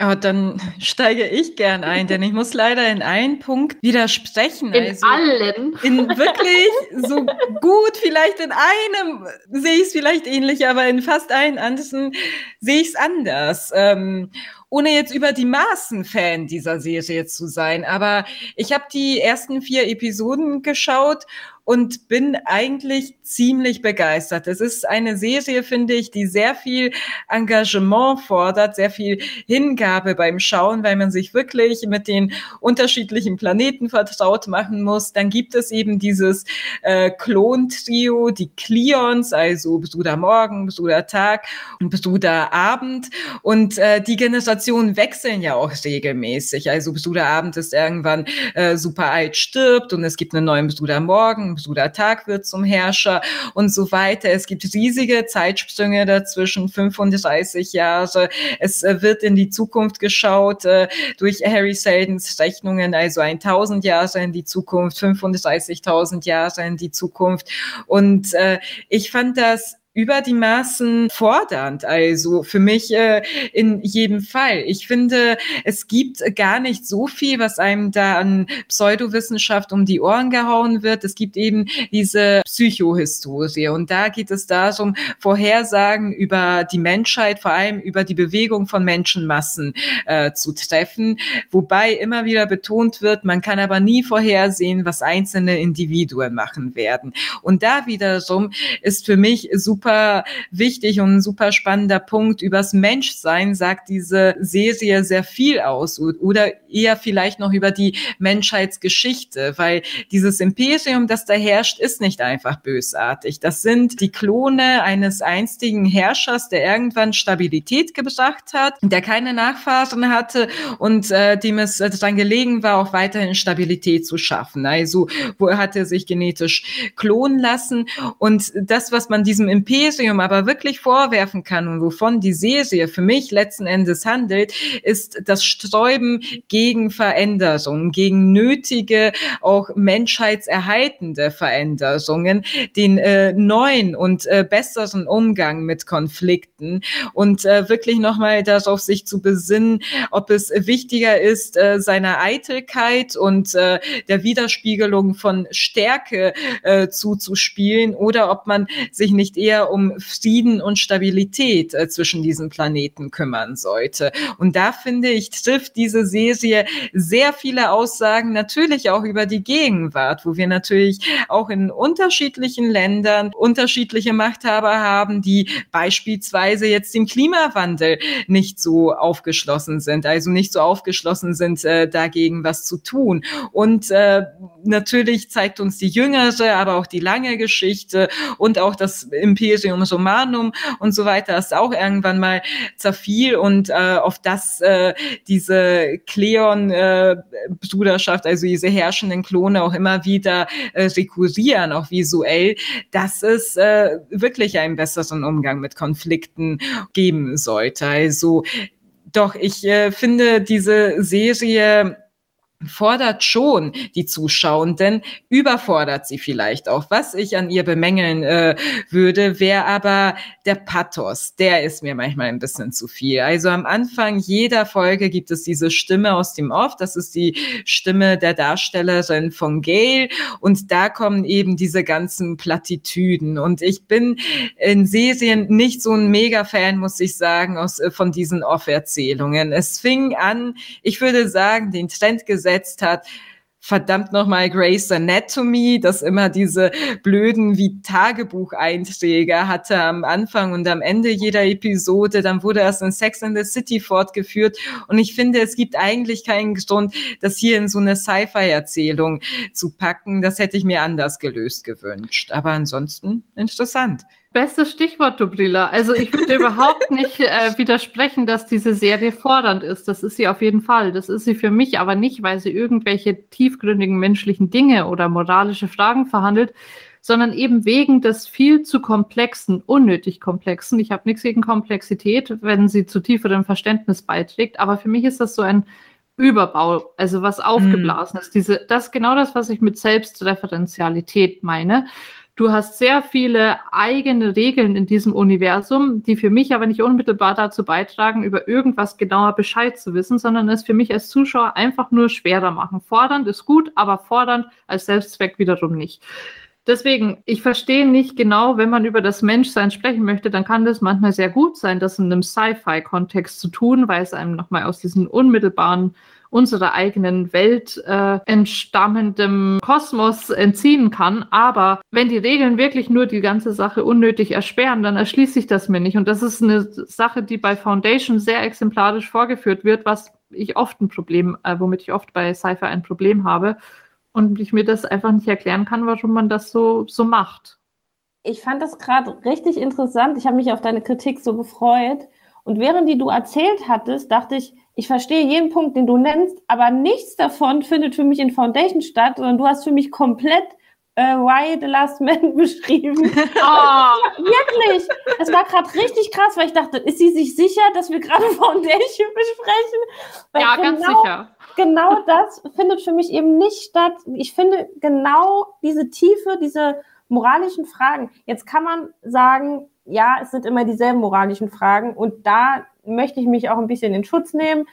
Speaker 2: Oh, dann steige ich gern ein, denn ich muss leider in einen Punkt widersprechen.
Speaker 1: In also, allen.
Speaker 2: In wirklich so gut, vielleicht in einem sehe ich es vielleicht ähnlich, aber in fast allen anderen sehe ich es anders. Ähm, ohne jetzt über die Maßen Fan dieser Serie zu sein, aber ich habe die ersten vier Episoden geschaut und bin eigentlich ziemlich begeistert. Es ist eine Serie, finde ich, die sehr viel Engagement fordert, sehr viel Hingabe beim Schauen, weil man sich wirklich mit den unterschiedlichen Planeten vertraut machen muss. Dann gibt es eben dieses äh, Klon-Trio, die Cleons, also Bruder Morgen, Bruder Tag und Bruder Abend. Und äh, die Generationen wechseln ja auch regelmäßig. Also Bruder Abend ist irgendwann äh, super alt, stirbt und es gibt einen neuen Bruder Morgen, Bruder Tag wird zum Herrscher und so weiter. Es gibt riesige Zeitsprünge dazwischen, 35 Jahre. Es äh, wird in die Zukunft geschaut äh, durch Harry Seldens Rechnungen, also 1000 Jahre in die Zukunft, 35.000 Jahre in die Zukunft. Und äh, ich fand das über die Maßen fordernd. Also für mich äh, in jedem Fall. Ich finde, es gibt gar nicht so viel, was einem da an Pseudowissenschaft um die Ohren gehauen wird. Es gibt eben diese Psychohistorie und da geht es darum, Vorhersagen über die Menschheit, vor allem über die Bewegung von Menschenmassen äh, zu treffen, wobei immer wieder betont wird, man kann aber nie vorhersehen, was einzelne Individuen machen werden. Und da wiederum ist für mich super super wichtig und ein super spannender Punkt. Übers Menschsein sagt diese Serie sehr viel aus oder eher vielleicht noch über die Menschheitsgeschichte, weil dieses Imperium, das da herrscht, ist nicht einfach bösartig. Das sind die Klone eines einstigen Herrschers, der irgendwann Stabilität gebracht hat, der keine Nachfahren hatte und äh, dem es daran gelegen war, auch weiterhin Stabilität zu schaffen. Also wo er hatte sich genetisch klonen lassen und das, was man diesem Imperium Imperium aber wirklich vorwerfen kann und wovon die Serie für mich letzten Endes handelt, ist das Sträuben gegen Veränderungen, gegen nötige, auch menschheitserhaltende Veränderungen, den äh, neuen und äh, besseren Umgang mit Konflikten und äh, wirklich nochmal darauf sich zu besinnen, ob es wichtiger ist, äh, seiner Eitelkeit und äh, der Widerspiegelung von Stärke äh, zuzuspielen oder ob man sich nicht eher um Frieden und Stabilität äh, zwischen diesen Planeten kümmern sollte. Und da finde ich, trifft diese Serie sehr viele Aussagen natürlich auch über die Gegenwart, wo wir natürlich auch in unterschiedlichen Ländern unterschiedliche Machthaber haben, die beispielsweise jetzt dem Klimawandel nicht so aufgeschlossen sind, also nicht so aufgeschlossen sind, äh, dagegen was zu tun. Und äh, natürlich zeigt uns die jüngere, aber auch die lange Geschichte und auch das Imperium Imperium Romanum und so weiter, das auch irgendwann mal zerfiel und äh, auf das äh, diese Kleon-Bruderschaft, äh, also diese herrschenden Klone auch immer wieder äh, rekurrieren, auch visuell, dass es äh, wirklich einen besseren Umgang mit Konflikten geben sollte. Also doch, ich äh, finde diese Serie fordert schon die Zuschauenden, überfordert sie vielleicht auch. Was ich an ihr bemängeln äh, würde, wäre aber der Pathos. Der ist mir manchmal ein bisschen zu viel. Also am Anfang jeder Folge gibt es diese Stimme aus dem Off. Das ist die Stimme der Darstellerin von Gail. Und da kommen eben diese ganzen Plattitüden. Und ich bin in Serien nicht so ein Mega-Fan, muss ich sagen, aus, äh, von diesen Off-Erzählungen. Es fing an, ich würde sagen, den Trend gesetzt gesetzt hat, verdammt nochmal Grace Anatomy, das immer diese blöden wie Tagebucheinträge hatte am Anfang und am Ende jeder Episode. Dann wurde das in Sex in the City fortgeführt. Und ich finde, es gibt eigentlich keinen Grund, das hier in so eine Sci-Fi-Erzählung zu packen. Das hätte ich mir anders gelöst gewünscht. Aber ansonsten interessant.
Speaker 1: Bestes Stichwort, Dubrila. Also ich würde überhaupt nicht äh, widersprechen, dass diese Serie fordernd ist. Das ist sie auf jeden Fall. Das ist sie für mich aber nicht, weil sie irgendwelche tiefgründigen menschlichen Dinge oder moralische Fragen verhandelt, sondern eben wegen des viel zu komplexen, unnötig komplexen. Ich habe nichts gegen Komplexität, wenn sie zu tieferem Verständnis beiträgt. Aber für mich ist das so ein Überbau, also was aufgeblasen mm. ist. Diese, das ist genau das, was ich mit Selbstreferenzialität meine. Du hast sehr viele eigene Regeln in diesem Universum, die für mich aber nicht unmittelbar dazu beitragen, über irgendwas genauer Bescheid zu wissen, sondern es für mich als Zuschauer einfach nur schwerer machen. Fordernd ist gut, aber fordernd als Selbstzweck wiederum nicht. Deswegen, ich verstehe nicht genau, wenn man über das Menschsein sprechen möchte, dann kann das manchmal sehr gut sein, das in einem Sci-Fi-Kontext zu tun, weil es einem nochmal aus diesen unmittelbaren unserer eigenen Welt äh, entstammendem Kosmos entziehen kann. Aber wenn die Regeln wirklich nur die ganze Sache unnötig ersperren, dann erschließt sich das mir nicht. Und das ist eine Sache, die bei Foundation sehr exemplarisch vorgeführt wird, was ich oft ein Problem, äh, womit ich oft bei Cypher ein Problem habe. Und ich mir das einfach nicht erklären kann, warum man das so, so macht.
Speaker 3: Ich fand das gerade richtig interessant. Ich habe mich auf deine Kritik so gefreut. Und während die du erzählt hattest, dachte ich, ich verstehe jeden Punkt, den du nennst, aber nichts davon findet für mich in Foundation statt, sondern du hast für mich komplett äh, Why the Last Man beschrieben. Oh. Wirklich. Es war gerade richtig krass, weil ich dachte, ist sie sich sicher, dass wir gerade Foundation besprechen? Weil
Speaker 1: ja, genau, ganz sicher.
Speaker 3: Genau das findet für mich eben nicht statt. Ich finde genau diese Tiefe, diese moralischen Fragen. Jetzt kann man sagen, ja, es sind immer dieselben moralischen Fragen und da möchte ich mich auch ein bisschen in Schutz nehmen.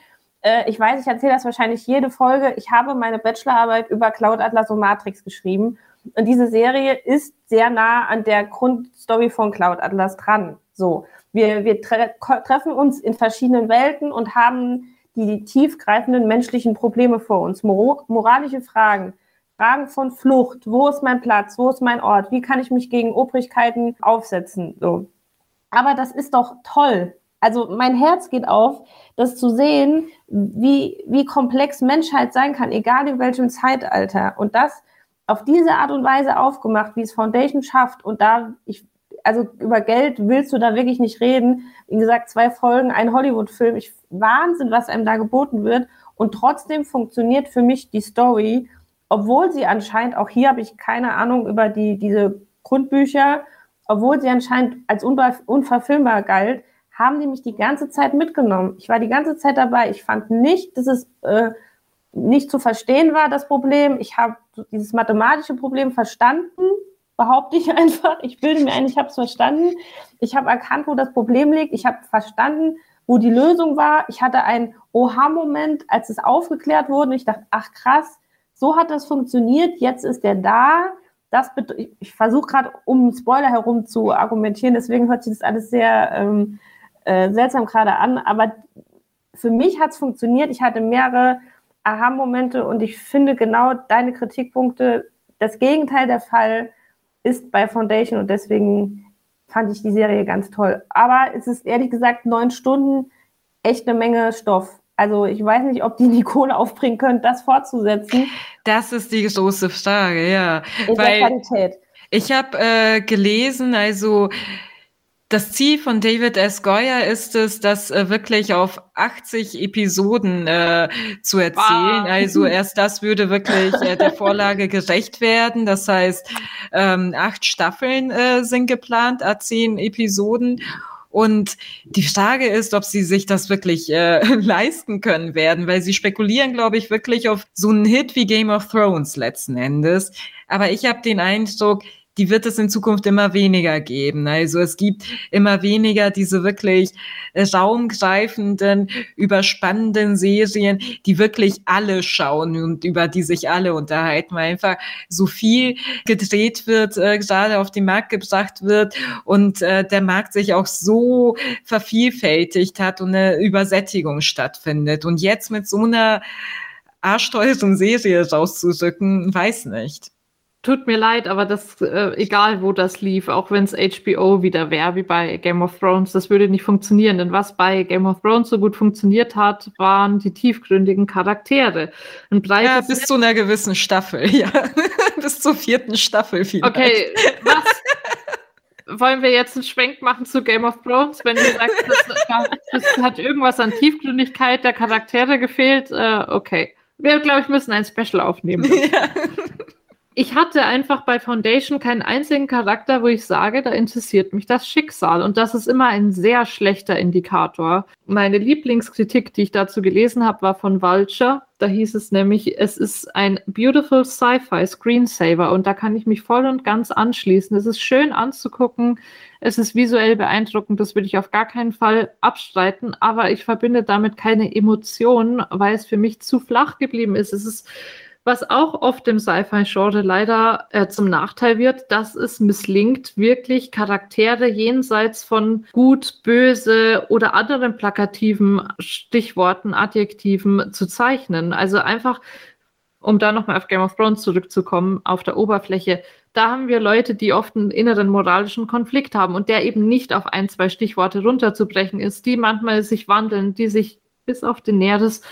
Speaker 3: Äh, ich weiß, ich erzähle das wahrscheinlich jede Folge. Ich habe meine Bachelorarbeit über Cloud Atlas und Matrix geschrieben und diese Serie ist sehr nah an der Grundstory von Cloud Atlas dran. So, wir, wir tre treffen uns in verschiedenen Welten und haben die tiefgreifenden menschlichen Probleme vor uns, Mor moralische Fragen Fragen von Flucht, wo ist mein Platz, wo ist mein Ort, wie kann ich mich gegen Obrigkeiten aufsetzen, so. Aber das ist doch toll. Also mein Herz geht auf, das zu sehen, wie, wie komplex Menschheit sein kann, egal in welchem Zeitalter. Und das auf diese Art und Weise aufgemacht, wie es Foundation schafft. Und da, ich, also über Geld willst du da wirklich nicht reden. Wie gesagt, zwei Folgen, ein Hollywood-Film. Ich Wahnsinn, was einem da geboten wird. Und trotzdem funktioniert für mich die Story obwohl sie anscheinend, auch hier habe ich keine Ahnung über die, diese Grundbücher, obwohl sie anscheinend als unverfilmbar galt, haben die mich die ganze Zeit mitgenommen. Ich war die ganze Zeit dabei. Ich fand nicht, dass es äh, nicht zu verstehen war, das Problem. Ich habe dieses mathematische Problem verstanden, behaupte ich einfach. Ich bilde mir ein, ich habe es verstanden. Ich habe erkannt, wo das Problem liegt. Ich habe verstanden, wo die Lösung war. Ich hatte einen Oha-Moment, als es aufgeklärt wurde. Ich dachte, ach krass, so hat das funktioniert, jetzt ist er da. Das ich, ich versuche gerade um Spoiler herum zu argumentieren, deswegen hört sich das alles sehr ähm, äh, seltsam gerade an. Aber für mich hat es funktioniert. Ich hatte mehrere Aha-Momente und ich finde genau deine Kritikpunkte, das Gegenteil der Fall ist bei Foundation und deswegen fand ich die Serie ganz toll. Aber es ist ehrlich gesagt neun Stunden echt eine Menge Stoff. Also ich weiß nicht, ob die die Kohle aufbringen können, das fortzusetzen.
Speaker 2: Das ist die große Frage, ja. In Weil der Qualität. Ich habe äh, gelesen, also das Ziel von David S. Goyer ist es, das äh, wirklich auf 80 Episoden äh, zu erzählen. Wow. Also erst das würde wirklich äh, der Vorlage gerecht werden. Das heißt, ähm, acht Staffeln äh, sind geplant, a zehn Episoden. Und die Frage ist, ob sie sich das wirklich äh, leisten können werden, weil sie spekulieren, glaube ich, wirklich auf so einen Hit wie Game of Thrones letzten Endes. Aber ich habe den Eindruck, die wird es in Zukunft immer weniger geben. Also es gibt immer weniger diese wirklich raumgreifenden, überspannenden Serien, die wirklich alle schauen und über die sich alle unterhalten, weil einfach so viel gedreht wird, äh, gerade auf den Markt gebracht wird und äh, der Markt sich auch so vervielfältigt hat und eine Übersättigung stattfindet. Und jetzt mit so einer arschteuren Serie rauszurücken, weiß nicht.
Speaker 1: Tut mir leid, aber das, äh, egal wo das lief, auch wenn es HBO wieder wäre, wie bei Game of Thrones, das würde nicht funktionieren. Denn was bei Game of Thrones so gut funktioniert hat, waren die tiefgründigen Charaktere.
Speaker 2: Ein ja, bis zu einer gewissen Staffel, ja. bis zur vierten Staffel vielleicht.
Speaker 1: Okay, was? Wollen wir jetzt einen Schwenk machen zu Game of Thrones, wenn ihr sagt, es hat irgendwas an Tiefgründigkeit der Charaktere gefehlt? Äh, okay. Wir, glaube ich, müssen ein Special aufnehmen. Ja ich hatte einfach bei Foundation keinen einzigen Charakter, wo ich sage, da interessiert mich das Schicksal. Und das ist immer ein sehr schlechter Indikator. Meine Lieblingskritik, die ich dazu gelesen habe, war von Vulture. Da hieß es nämlich, es ist ein beautiful Sci-Fi Screensaver. Und da kann ich mich voll und ganz anschließen. Es ist schön anzugucken. Es ist visuell beeindruckend. Das würde ich auf gar keinen Fall abstreiten. Aber ich verbinde damit keine Emotionen, weil es für mich zu flach geblieben ist. Es ist was auch oft im Sci-Fi-Genre leider äh, zum Nachteil wird, dass es misslingt, wirklich Charaktere jenseits von gut, böse oder anderen plakativen Stichworten, Adjektiven zu zeichnen. Also einfach, um da nochmal auf Game of Thrones zurückzukommen, auf der Oberfläche, da haben wir Leute, die oft einen inneren moralischen Konflikt haben und der eben nicht auf ein, zwei Stichworte runterzubrechen ist, die manchmal sich wandeln, die sich bis auf den Näheres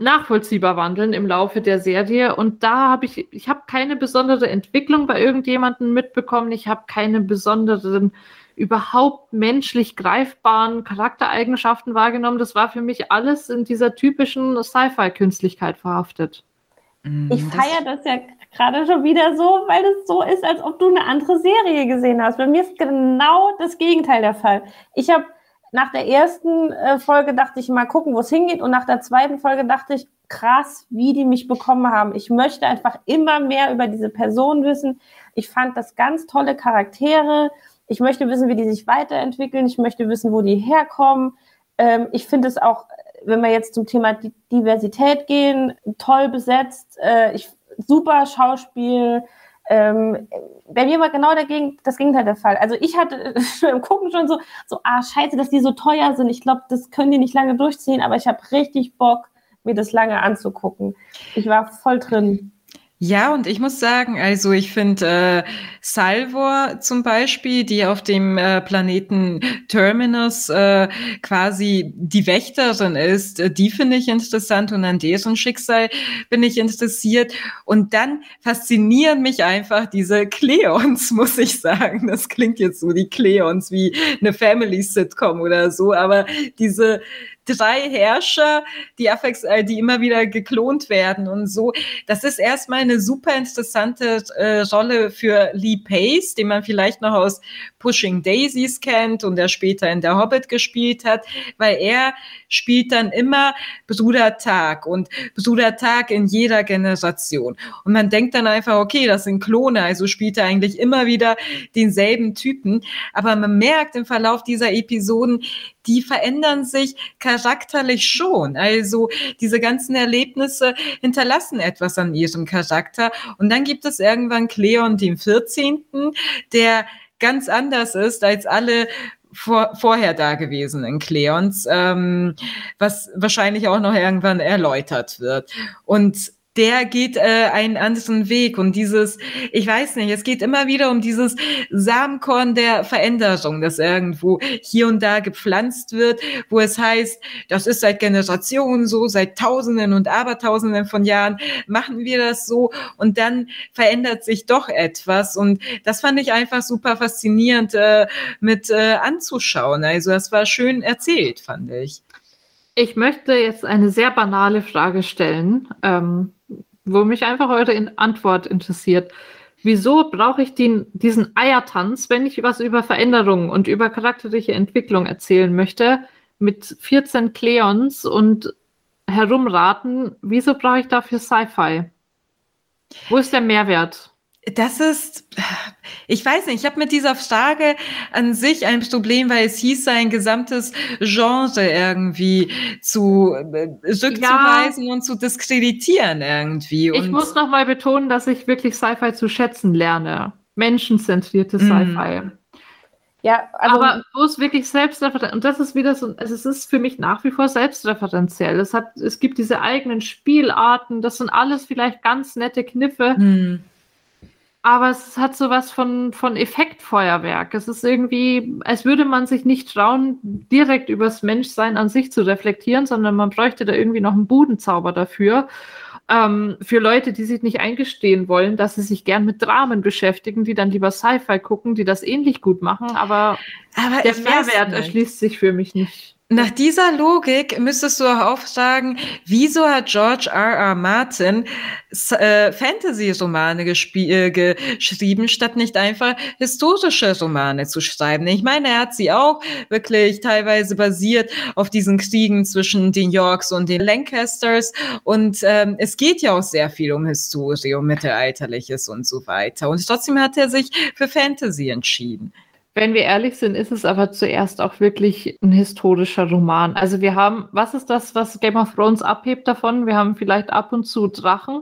Speaker 1: nachvollziehbar wandeln im Laufe der Serie. Und da habe ich, ich habe keine besondere Entwicklung bei irgendjemandem mitbekommen. Ich habe keine besonderen, überhaupt menschlich greifbaren Charaktereigenschaften wahrgenommen. Das war für mich alles in dieser typischen Sci-Fi-Künstlichkeit verhaftet.
Speaker 3: Mm, ich feiere das ja gerade schon wieder so, weil es so ist, als ob du eine andere Serie gesehen hast. Bei mir ist genau das Gegenteil der Fall. Ich habe nach der ersten äh, Folge dachte ich mal gucken, wo es hingeht und nach der zweiten Folge dachte ich, krass, wie die mich bekommen haben. Ich möchte einfach immer mehr über diese Person wissen. Ich fand das ganz tolle Charaktere. Ich möchte wissen, wie die sich weiterentwickeln. Ich möchte wissen, wo die herkommen. Ähm, ich finde es auch, wenn wir jetzt zum Thema Diversität gehen, toll besetzt. Äh, ich, super Schauspiel. Ähm, bei mir war genau dagegen, das Gegenteil der Fall. Also ich hatte im Gucken schon so, so, ah, scheiße, dass die so teuer sind. Ich glaube, das können die nicht lange durchziehen, aber ich habe richtig Bock, mir das lange anzugucken. Ich war voll drin.
Speaker 2: Ja, und ich muss sagen, also ich finde äh, Salvor zum Beispiel, die auf dem äh, Planeten Terminus äh, quasi die Wächterin ist, äh, die finde ich interessant und an deren Schicksal bin ich interessiert. Und dann faszinieren mich einfach diese Cleons, muss ich sagen. Das klingt jetzt so, die Cleons wie eine Family-Sitcom oder so, aber diese drei Herrscher, die, äh, die immer wieder geklont werden und so. Das ist erstmal eine super interessante äh, Rolle für Lee Pace, den man vielleicht noch aus Pushing Daisies kennt und der später in der Hobbit gespielt hat, weil er spielt dann immer Bruder Tag und Bruder Tag in jeder Generation. Und man denkt dann einfach, okay, das sind Klone, also spielt er eigentlich immer wieder denselben Typen. Aber man merkt im Verlauf dieser Episoden, die verändern sich charakterlich schon. Also diese ganzen Erlebnisse hinterlassen etwas an ihrem Charakter. Und dann gibt es irgendwann Cleon den 14., der ganz anders ist als alle vor, vorher dagewesenen Cleons, ähm, was wahrscheinlich auch noch irgendwann erläutert wird. Und der geht äh, einen anderen Weg und dieses, ich weiß nicht, es geht immer wieder um dieses Samenkorn der Veränderung, das irgendwo hier und da gepflanzt wird, wo es heißt, das ist seit Generationen so, seit Tausenden und Abertausenden von Jahren machen wir das so und dann verändert sich doch etwas und das fand ich einfach super faszinierend äh, mit äh, anzuschauen. Also das war schön erzählt, fand ich.
Speaker 1: Ich möchte jetzt eine sehr banale Frage stellen. Ähm, wo mich einfach eure Antwort interessiert. Wieso brauche ich den, diesen Eiertanz, wenn ich was über Veränderungen und über charakterliche Entwicklung erzählen möchte, mit 14 Cleons und herumraten? Wieso brauche ich dafür Sci-Fi? Wo ist der Mehrwert?
Speaker 2: Das ist, ich weiß nicht, ich habe mit dieser Frage an sich ein Problem, weil es hieß, sein gesamtes Genre irgendwie zu äh, rückzuweisen ja, und zu diskreditieren irgendwie.
Speaker 1: Und ich muss nochmal betonen, dass ich wirklich Sci-Fi zu schätzen lerne. Menschenzentrierte mhm. Sci-Fi. Ja, also, aber wo es wirklich selbstreferenziell, und das ist wieder so, also es ist für mich nach wie vor selbstreferenziell. Es hat, es gibt diese eigenen Spielarten, das sind alles vielleicht ganz nette Kniffe. Mhm aber es hat sowas von, von Effektfeuerwerk. Es ist irgendwie, als würde man sich nicht trauen, direkt übers Menschsein an sich zu reflektieren, sondern man bräuchte da irgendwie noch einen Budenzauber dafür. Ähm, für Leute, die sich nicht eingestehen wollen, dass sie sich gern mit Dramen beschäftigen, die dann lieber Sci-Fi gucken, die das ähnlich gut machen, aber, aber der Mehrwert erschließt sich für mich nicht.
Speaker 2: Nach dieser Logik müsstest du auch aufsagen, wieso hat George R. R. Martin äh, Fantasy-Romane äh, geschrieben, statt nicht einfach historische Romane zu schreiben? Ich meine, er hat sie auch wirklich teilweise basiert auf diesen Kriegen zwischen den Yorks und den Lancasters. Und ähm, es geht ja auch sehr viel um Historie, um Mittelalterliches und so weiter. Und trotzdem hat er sich für Fantasy entschieden.
Speaker 1: Wenn wir ehrlich sind, ist es aber zuerst auch wirklich ein historischer Roman. Also wir haben, was ist das, was Game of Thrones abhebt davon? Wir haben vielleicht ab und zu Drachen.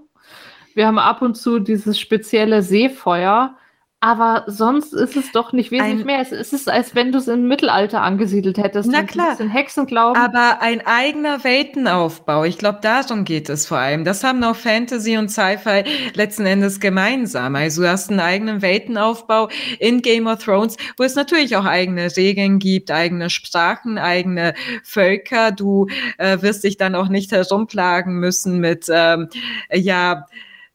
Speaker 1: Wir haben ab und zu dieses spezielle Seefeuer. Aber sonst ist es doch nicht wesentlich ein, mehr. Es ist, als wenn du es im Mittelalter angesiedelt hättest.
Speaker 2: Na klar. Ein Hexenglauben. Aber ein eigener Weltenaufbau. Ich glaube, darum geht es vor allem. Das haben auch Fantasy und Sci-Fi letzten Endes gemeinsam. Also du hast einen eigenen Weltenaufbau in Game of Thrones, wo es natürlich auch eigene Regeln gibt, eigene Sprachen, eigene Völker. Du äh, wirst dich dann auch nicht herumplagen müssen mit, ähm, ja,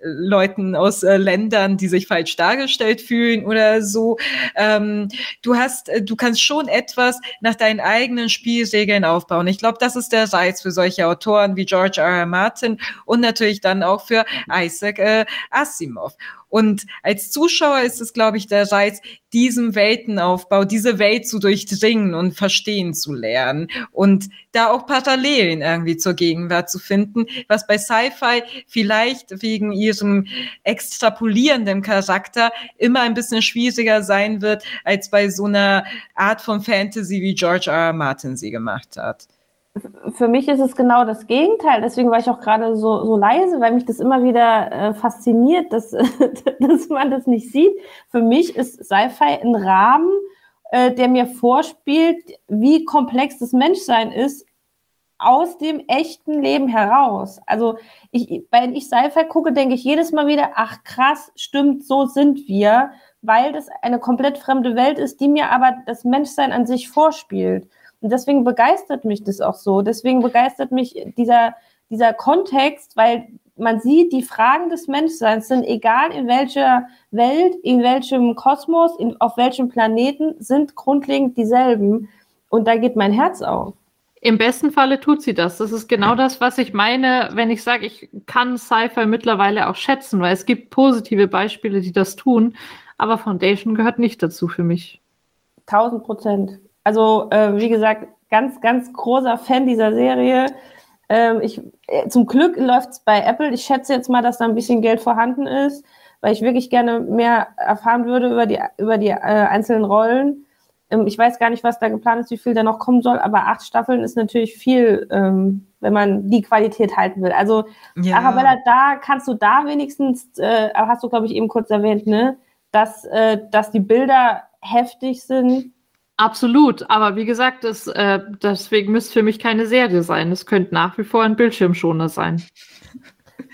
Speaker 2: Leuten aus äh, Ländern, die sich falsch dargestellt fühlen oder so. Ähm, du hast, äh, du kannst schon etwas nach deinen eigenen Spielregeln aufbauen. Ich glaube, das ist der Reiz für solche Autoren wie George R. R. Martin und natürlich dann auch für Isaac äh, Asimov. Und als Zuschauer ist es, glaube ich, der Reiz, diesen Weltenaufbau, diese Welt zu durchdringen und verstehen zu lernen und da auch Parallelen irgendwie zur Gegenwart zu finden, was bei Sci-Fi vielleicht wegen ihrem extrapolierenden Charakter immer ein bisschen schwieriger sein wird, als bei so einer Art von Fantasy, wie George R. R. Martin sie gemacht hat
Speaker 3: für mich ist es genau das Gegenteil. Deswegen war ich auch gerade so, so leise, weil mich das immer wieder äh, fasziniert, dass, dass man das nicht sieht. Für mich ist Sci-Fi ein Rahmen, äh, der mir vorspielt, wie komplex das Menschsein ist aus dem echten Leben heraus. Also ich, wenn ich Sci-Fi gucke, denke ich jedes Mal wieder, ach krass, stimmt, so sind wir, weil das eine komplett fremde Welt ist, die mir aber das Menschsein an sich vorspielt. Und deswegen begeistert mich das auch so. Deswegen begeistert mich dieser, dieser Kontext, weil man sieht, die Fragen des Menschseins sind egal in welcher Welt, in welchem Kosmos, in, auf welchem Planeten, sind grundlegend dieselben. Und da geht mein Herz auf.
Speaker 1: Im besten Falle tut sie das. Das ist genau das, was ich meine, wenn ich sage, ich kann Sci-Fi mittlerweile auch schätzen, weil es gibt positive Beispiele, die das tun. Aber Foundation gehört nicht dazu für mich.
Speaker 3: Tausend Prozent. Also, äh, wie gesagt, ganz, ganz großer Fan dieser Serie. Ähm, ich, äh, zum Glück läuft es bei Apple. Ich schätze jetzt mal, dass da ein bisschen Geld vorhanden ist, weil ich wirklich gerne mehr erfahren würde über die, über die äh, einzelnen Rollen. Ähm, ich weiß gar nicht, was da geplant ist, wie viel da noch kommen soll, aber acht Staffeln ist natürlich viel, ähm, wenn man die Qualität halten will. Also, ja. Arabella, da kannst du da wenigstens, äh, hast du, glaube ich, eben kurz erwähnt, ne, dass, äh, dass die Bilder heftig sind
Speaker 1: Absolut, aber wie gesagt, das, äh, deswegen müsste für mich keine Serie sein. Es könnte nach wie vor ein Bildschirmschoner sein.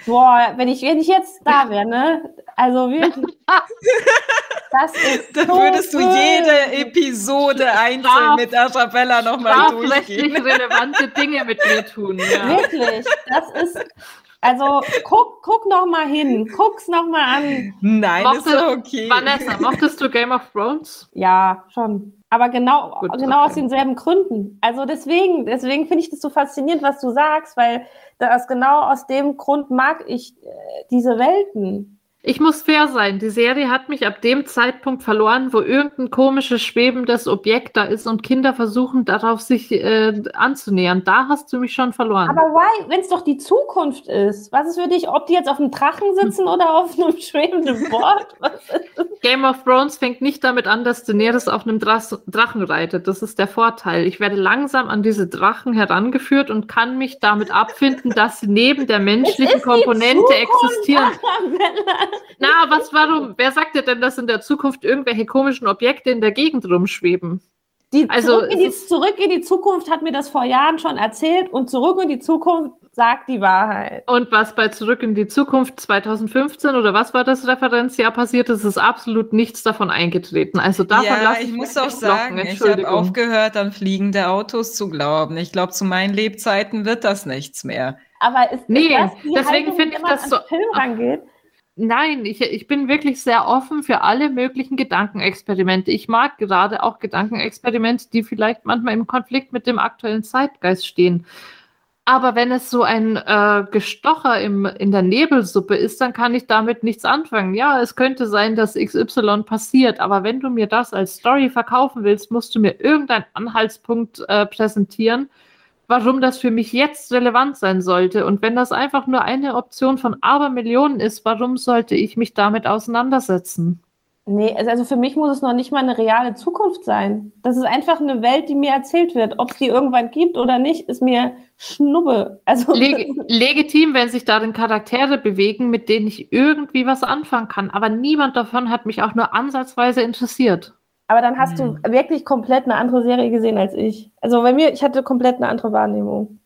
Speaker 3: Boah, wenn ich, wenn ich jetzt da wäre, ne? Also wirklich.
Speaker 2: das ist da so würdest du jede Episode einzeln mit Arabella nochmal durchgehen.
Speaker 1: relevante Dinge mit mir tun. Ja.
Speaker 3: Wirklich, das ist. Also guck, guck noch mal hin, guck's noch mal an.
Speaker 2: Nein, Mochte, ist okay.
Speaker 1: Vanessa, mochtest du Game of Thrones?
Speaker 3: Ja, schon. Aber genau, Gut, genau aus denselben Gründen. Also deswegen, deswegen finde ich das so faszinierend, was du sagst, weil das genau aus dem Grund mag ich äh, diese Welten.
Speaker 1: Ich muss fair sein. Die Serie hat mich ab dem Zeitpunkt verloren, wo irgendein komisches, schwebendes Objekt da ist und Kinder versuchen, darauf sich äh, anzunähern. Da hast du mich schon verloren.
Speaker 3: Aber why, wenn es doch die Zukunft ist? Was ist für dich, ob die jetzt auf einem Drachen sitzen oder auf einem schwebenden Board?
Speaker 1: Game of Thrones fängt nicht damit an, dass Daenerys auf einem Drachen reitet. Das ist der Vorteil. Ich werde langsam an diese Drachen herangeführt und kann mich damit abfinden, dass sie neben der menschlichen Komponente existieren. Na, was, warum? Wer sagt dir denn, dass in der Zukunft irgendwelche komischen Objekte in der Gegend rumschweben?
Speaker 3: Die also, zurück in, die, zurück in die Zukunft hat mir das vor Jahren schon erzählt und zurück in die Zukunft sagt die Wahrheit.
Speaker 1: Und was bei Zurück in die Zukunft 2015 oder was war das Referenzjahr passiert ist, ist absolut nichts davon eingetreten. Also davon ja, lasse ich,
Speaker 2: ich muss auch sagen, ich habe aufgehört, an fliegende Autos zu glauben. Ich glaube, zu meinen Lebzeiten wird das nichts mehr.
Speaker 3: Aber ist,
Speaker 1: nee, ist das deswegen finde ich das so.
Speaker 3: Film rangeht?
Speaker 1: Nein, ich, ich bin wirklich sehr offen für alle möglichen Gedankenexperimente. Ich mag gerade auch Gedankenexperimente, die vielleicht manchmal im Konflikt mit dem aktuellen Zeitgeist stehen. Aber wenn es so ein äh, Gestocher im, in der Nebelsuppe ist, dann kann ich damit nichts anfangen. Ja, es könnte sein, dass XY passiert, aber wenn du mir das als Story verkaufen willst, musst du mir irgendeinen Anhaltspunkt äh, präsentieren, warum das für mich jetzt relevant sein sollte. Und wenn das einfach nur eine Option von Abermillionen ist, warum sollte ich mich damit auseinandersetzen?
Speaker 3: Nee, also, also für mich muss es noch nicht mal eine reale Zukunft sein. Das ist einfach eine Welt, die mir erzählt wird. Ob es die irgendwann gibt oder nicht, ist mir Schnuppe. Also
Speaker 1: Leg legitim, wenn sich darin Charaktere bewegen, mit denen ich irgendwie was anfangen kann. Aber niemand davon hat mich auch nur ansatzweise interessiert.
Speaker 3: Aber dann hast hm. du wirklich komplett eine andere Serie gesehen als ich. Also bei mir, ich hatte komplett eine andere Wahrnehmung.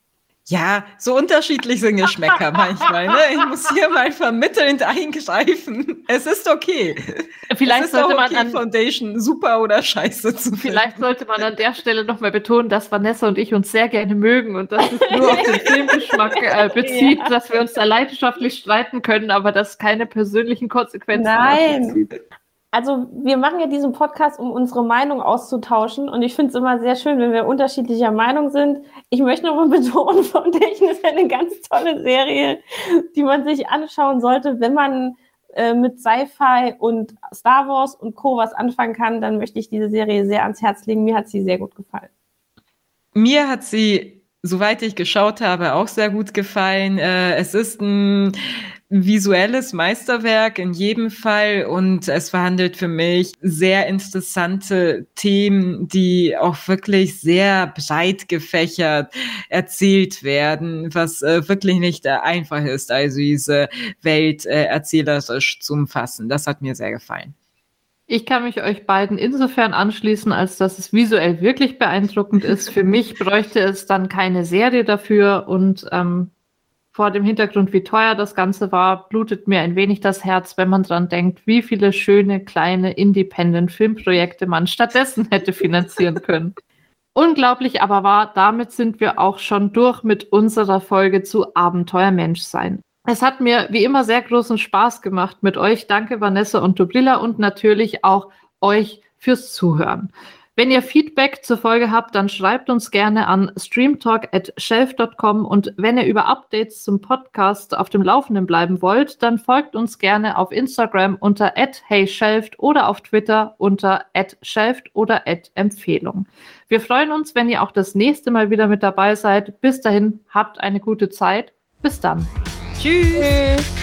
Speaker 2: Ja, so unterschiedlich sind Geschmäcker manchmal. Ne? Ich muss hier mal vermittelnd eingreifen. Es ist okay.
Speaker 1: Vielleicht
Speaker 2: es ist
Speaker 1: sollte
Speaker 2: okay,
Speaker 1: man an,
Speaker 2: Foundation super oder scheiße zu finden.
Speaker 1: Vielleicht sollte man an der Stelle nochmal betonen, dass Vanessa und ich uns sehr gerne mögen und dass es nur auf den Filmgeschmack äh, bezieht, ja. dass wir uns da leidenschaftlich streiten können, aber dass keine persönlichen Konsequenzen
Speaker 3: Nein. Also wir machen ja diesen Podcast, um unsere Meinung auszutauschen und ich finde es immer sehr schön, wenn wir unterschiedlicher Meinung sind. Ich möchte nochmal betonen, Foundation ist eine ganz tolle Serie, die man sich anschauen sollte, wenn man äh, mit Sci-Fi und Star Wars und Co. was anfangen kann, dann möchte ich diese Serie sehr ans Herz legen. Mir hat sie sehr gut gefallen.
Speaker 2: Mir hat sie, soweit ich geschaut habe, auch sehr gut gefallen. Äh, es ist ein visuelles Meisterwerk in jedem Fall und es verhandelt für mich sehr interessante Themen, die auch wirklich sehr breit gefächert erzählt werden, was äh, wirklich nicht äh, einfach ist, also diese Welt äh, erzählerisch zu umfassen. Das hat mir sehr gefallen.
Speaker 1: Ich kann mich euch beiden insofern anschließen, als dass es visuell wirklich beeindruckend ist. Für mich bräuchte es dann keine Serie dafür und ähm, vor dem Hintergrund, wie teuer das Ganze war, blutet mir ein wenig das Herz, wenn man dran denkt, wie viele schöne kleine Independent-Filmprojekte man stattdessen hätte finanzieren können. Unglaublich aber wahr, damit sind wir auch schon durch mit unserer Folge zu Abenteuermenschsein. Es hat mir wie immer sehr großen Spaß gemacht mit euch. Danke Vanessa und Dubrilla und natürlich auch euch fürs Zuhören. Wenn ihr Feedback zur Folge habt, dann schreibt uns gerne an streamtalk.shelf.com und wenn ihr über Updates zum Podcast auf dem Laufenden bleiben wollt, dann folgt uns gerne auf Instagram unter @heyshelft oder auf Twitter unter @shelft oder @empfehlung. Wir freuen uns, wenn ihr auch das nächste Mal wieder mit dabei seid. Bis dahin, habt eine gute Zeit. Bis dann.
Speaker 2: Tschüss. Tschüss.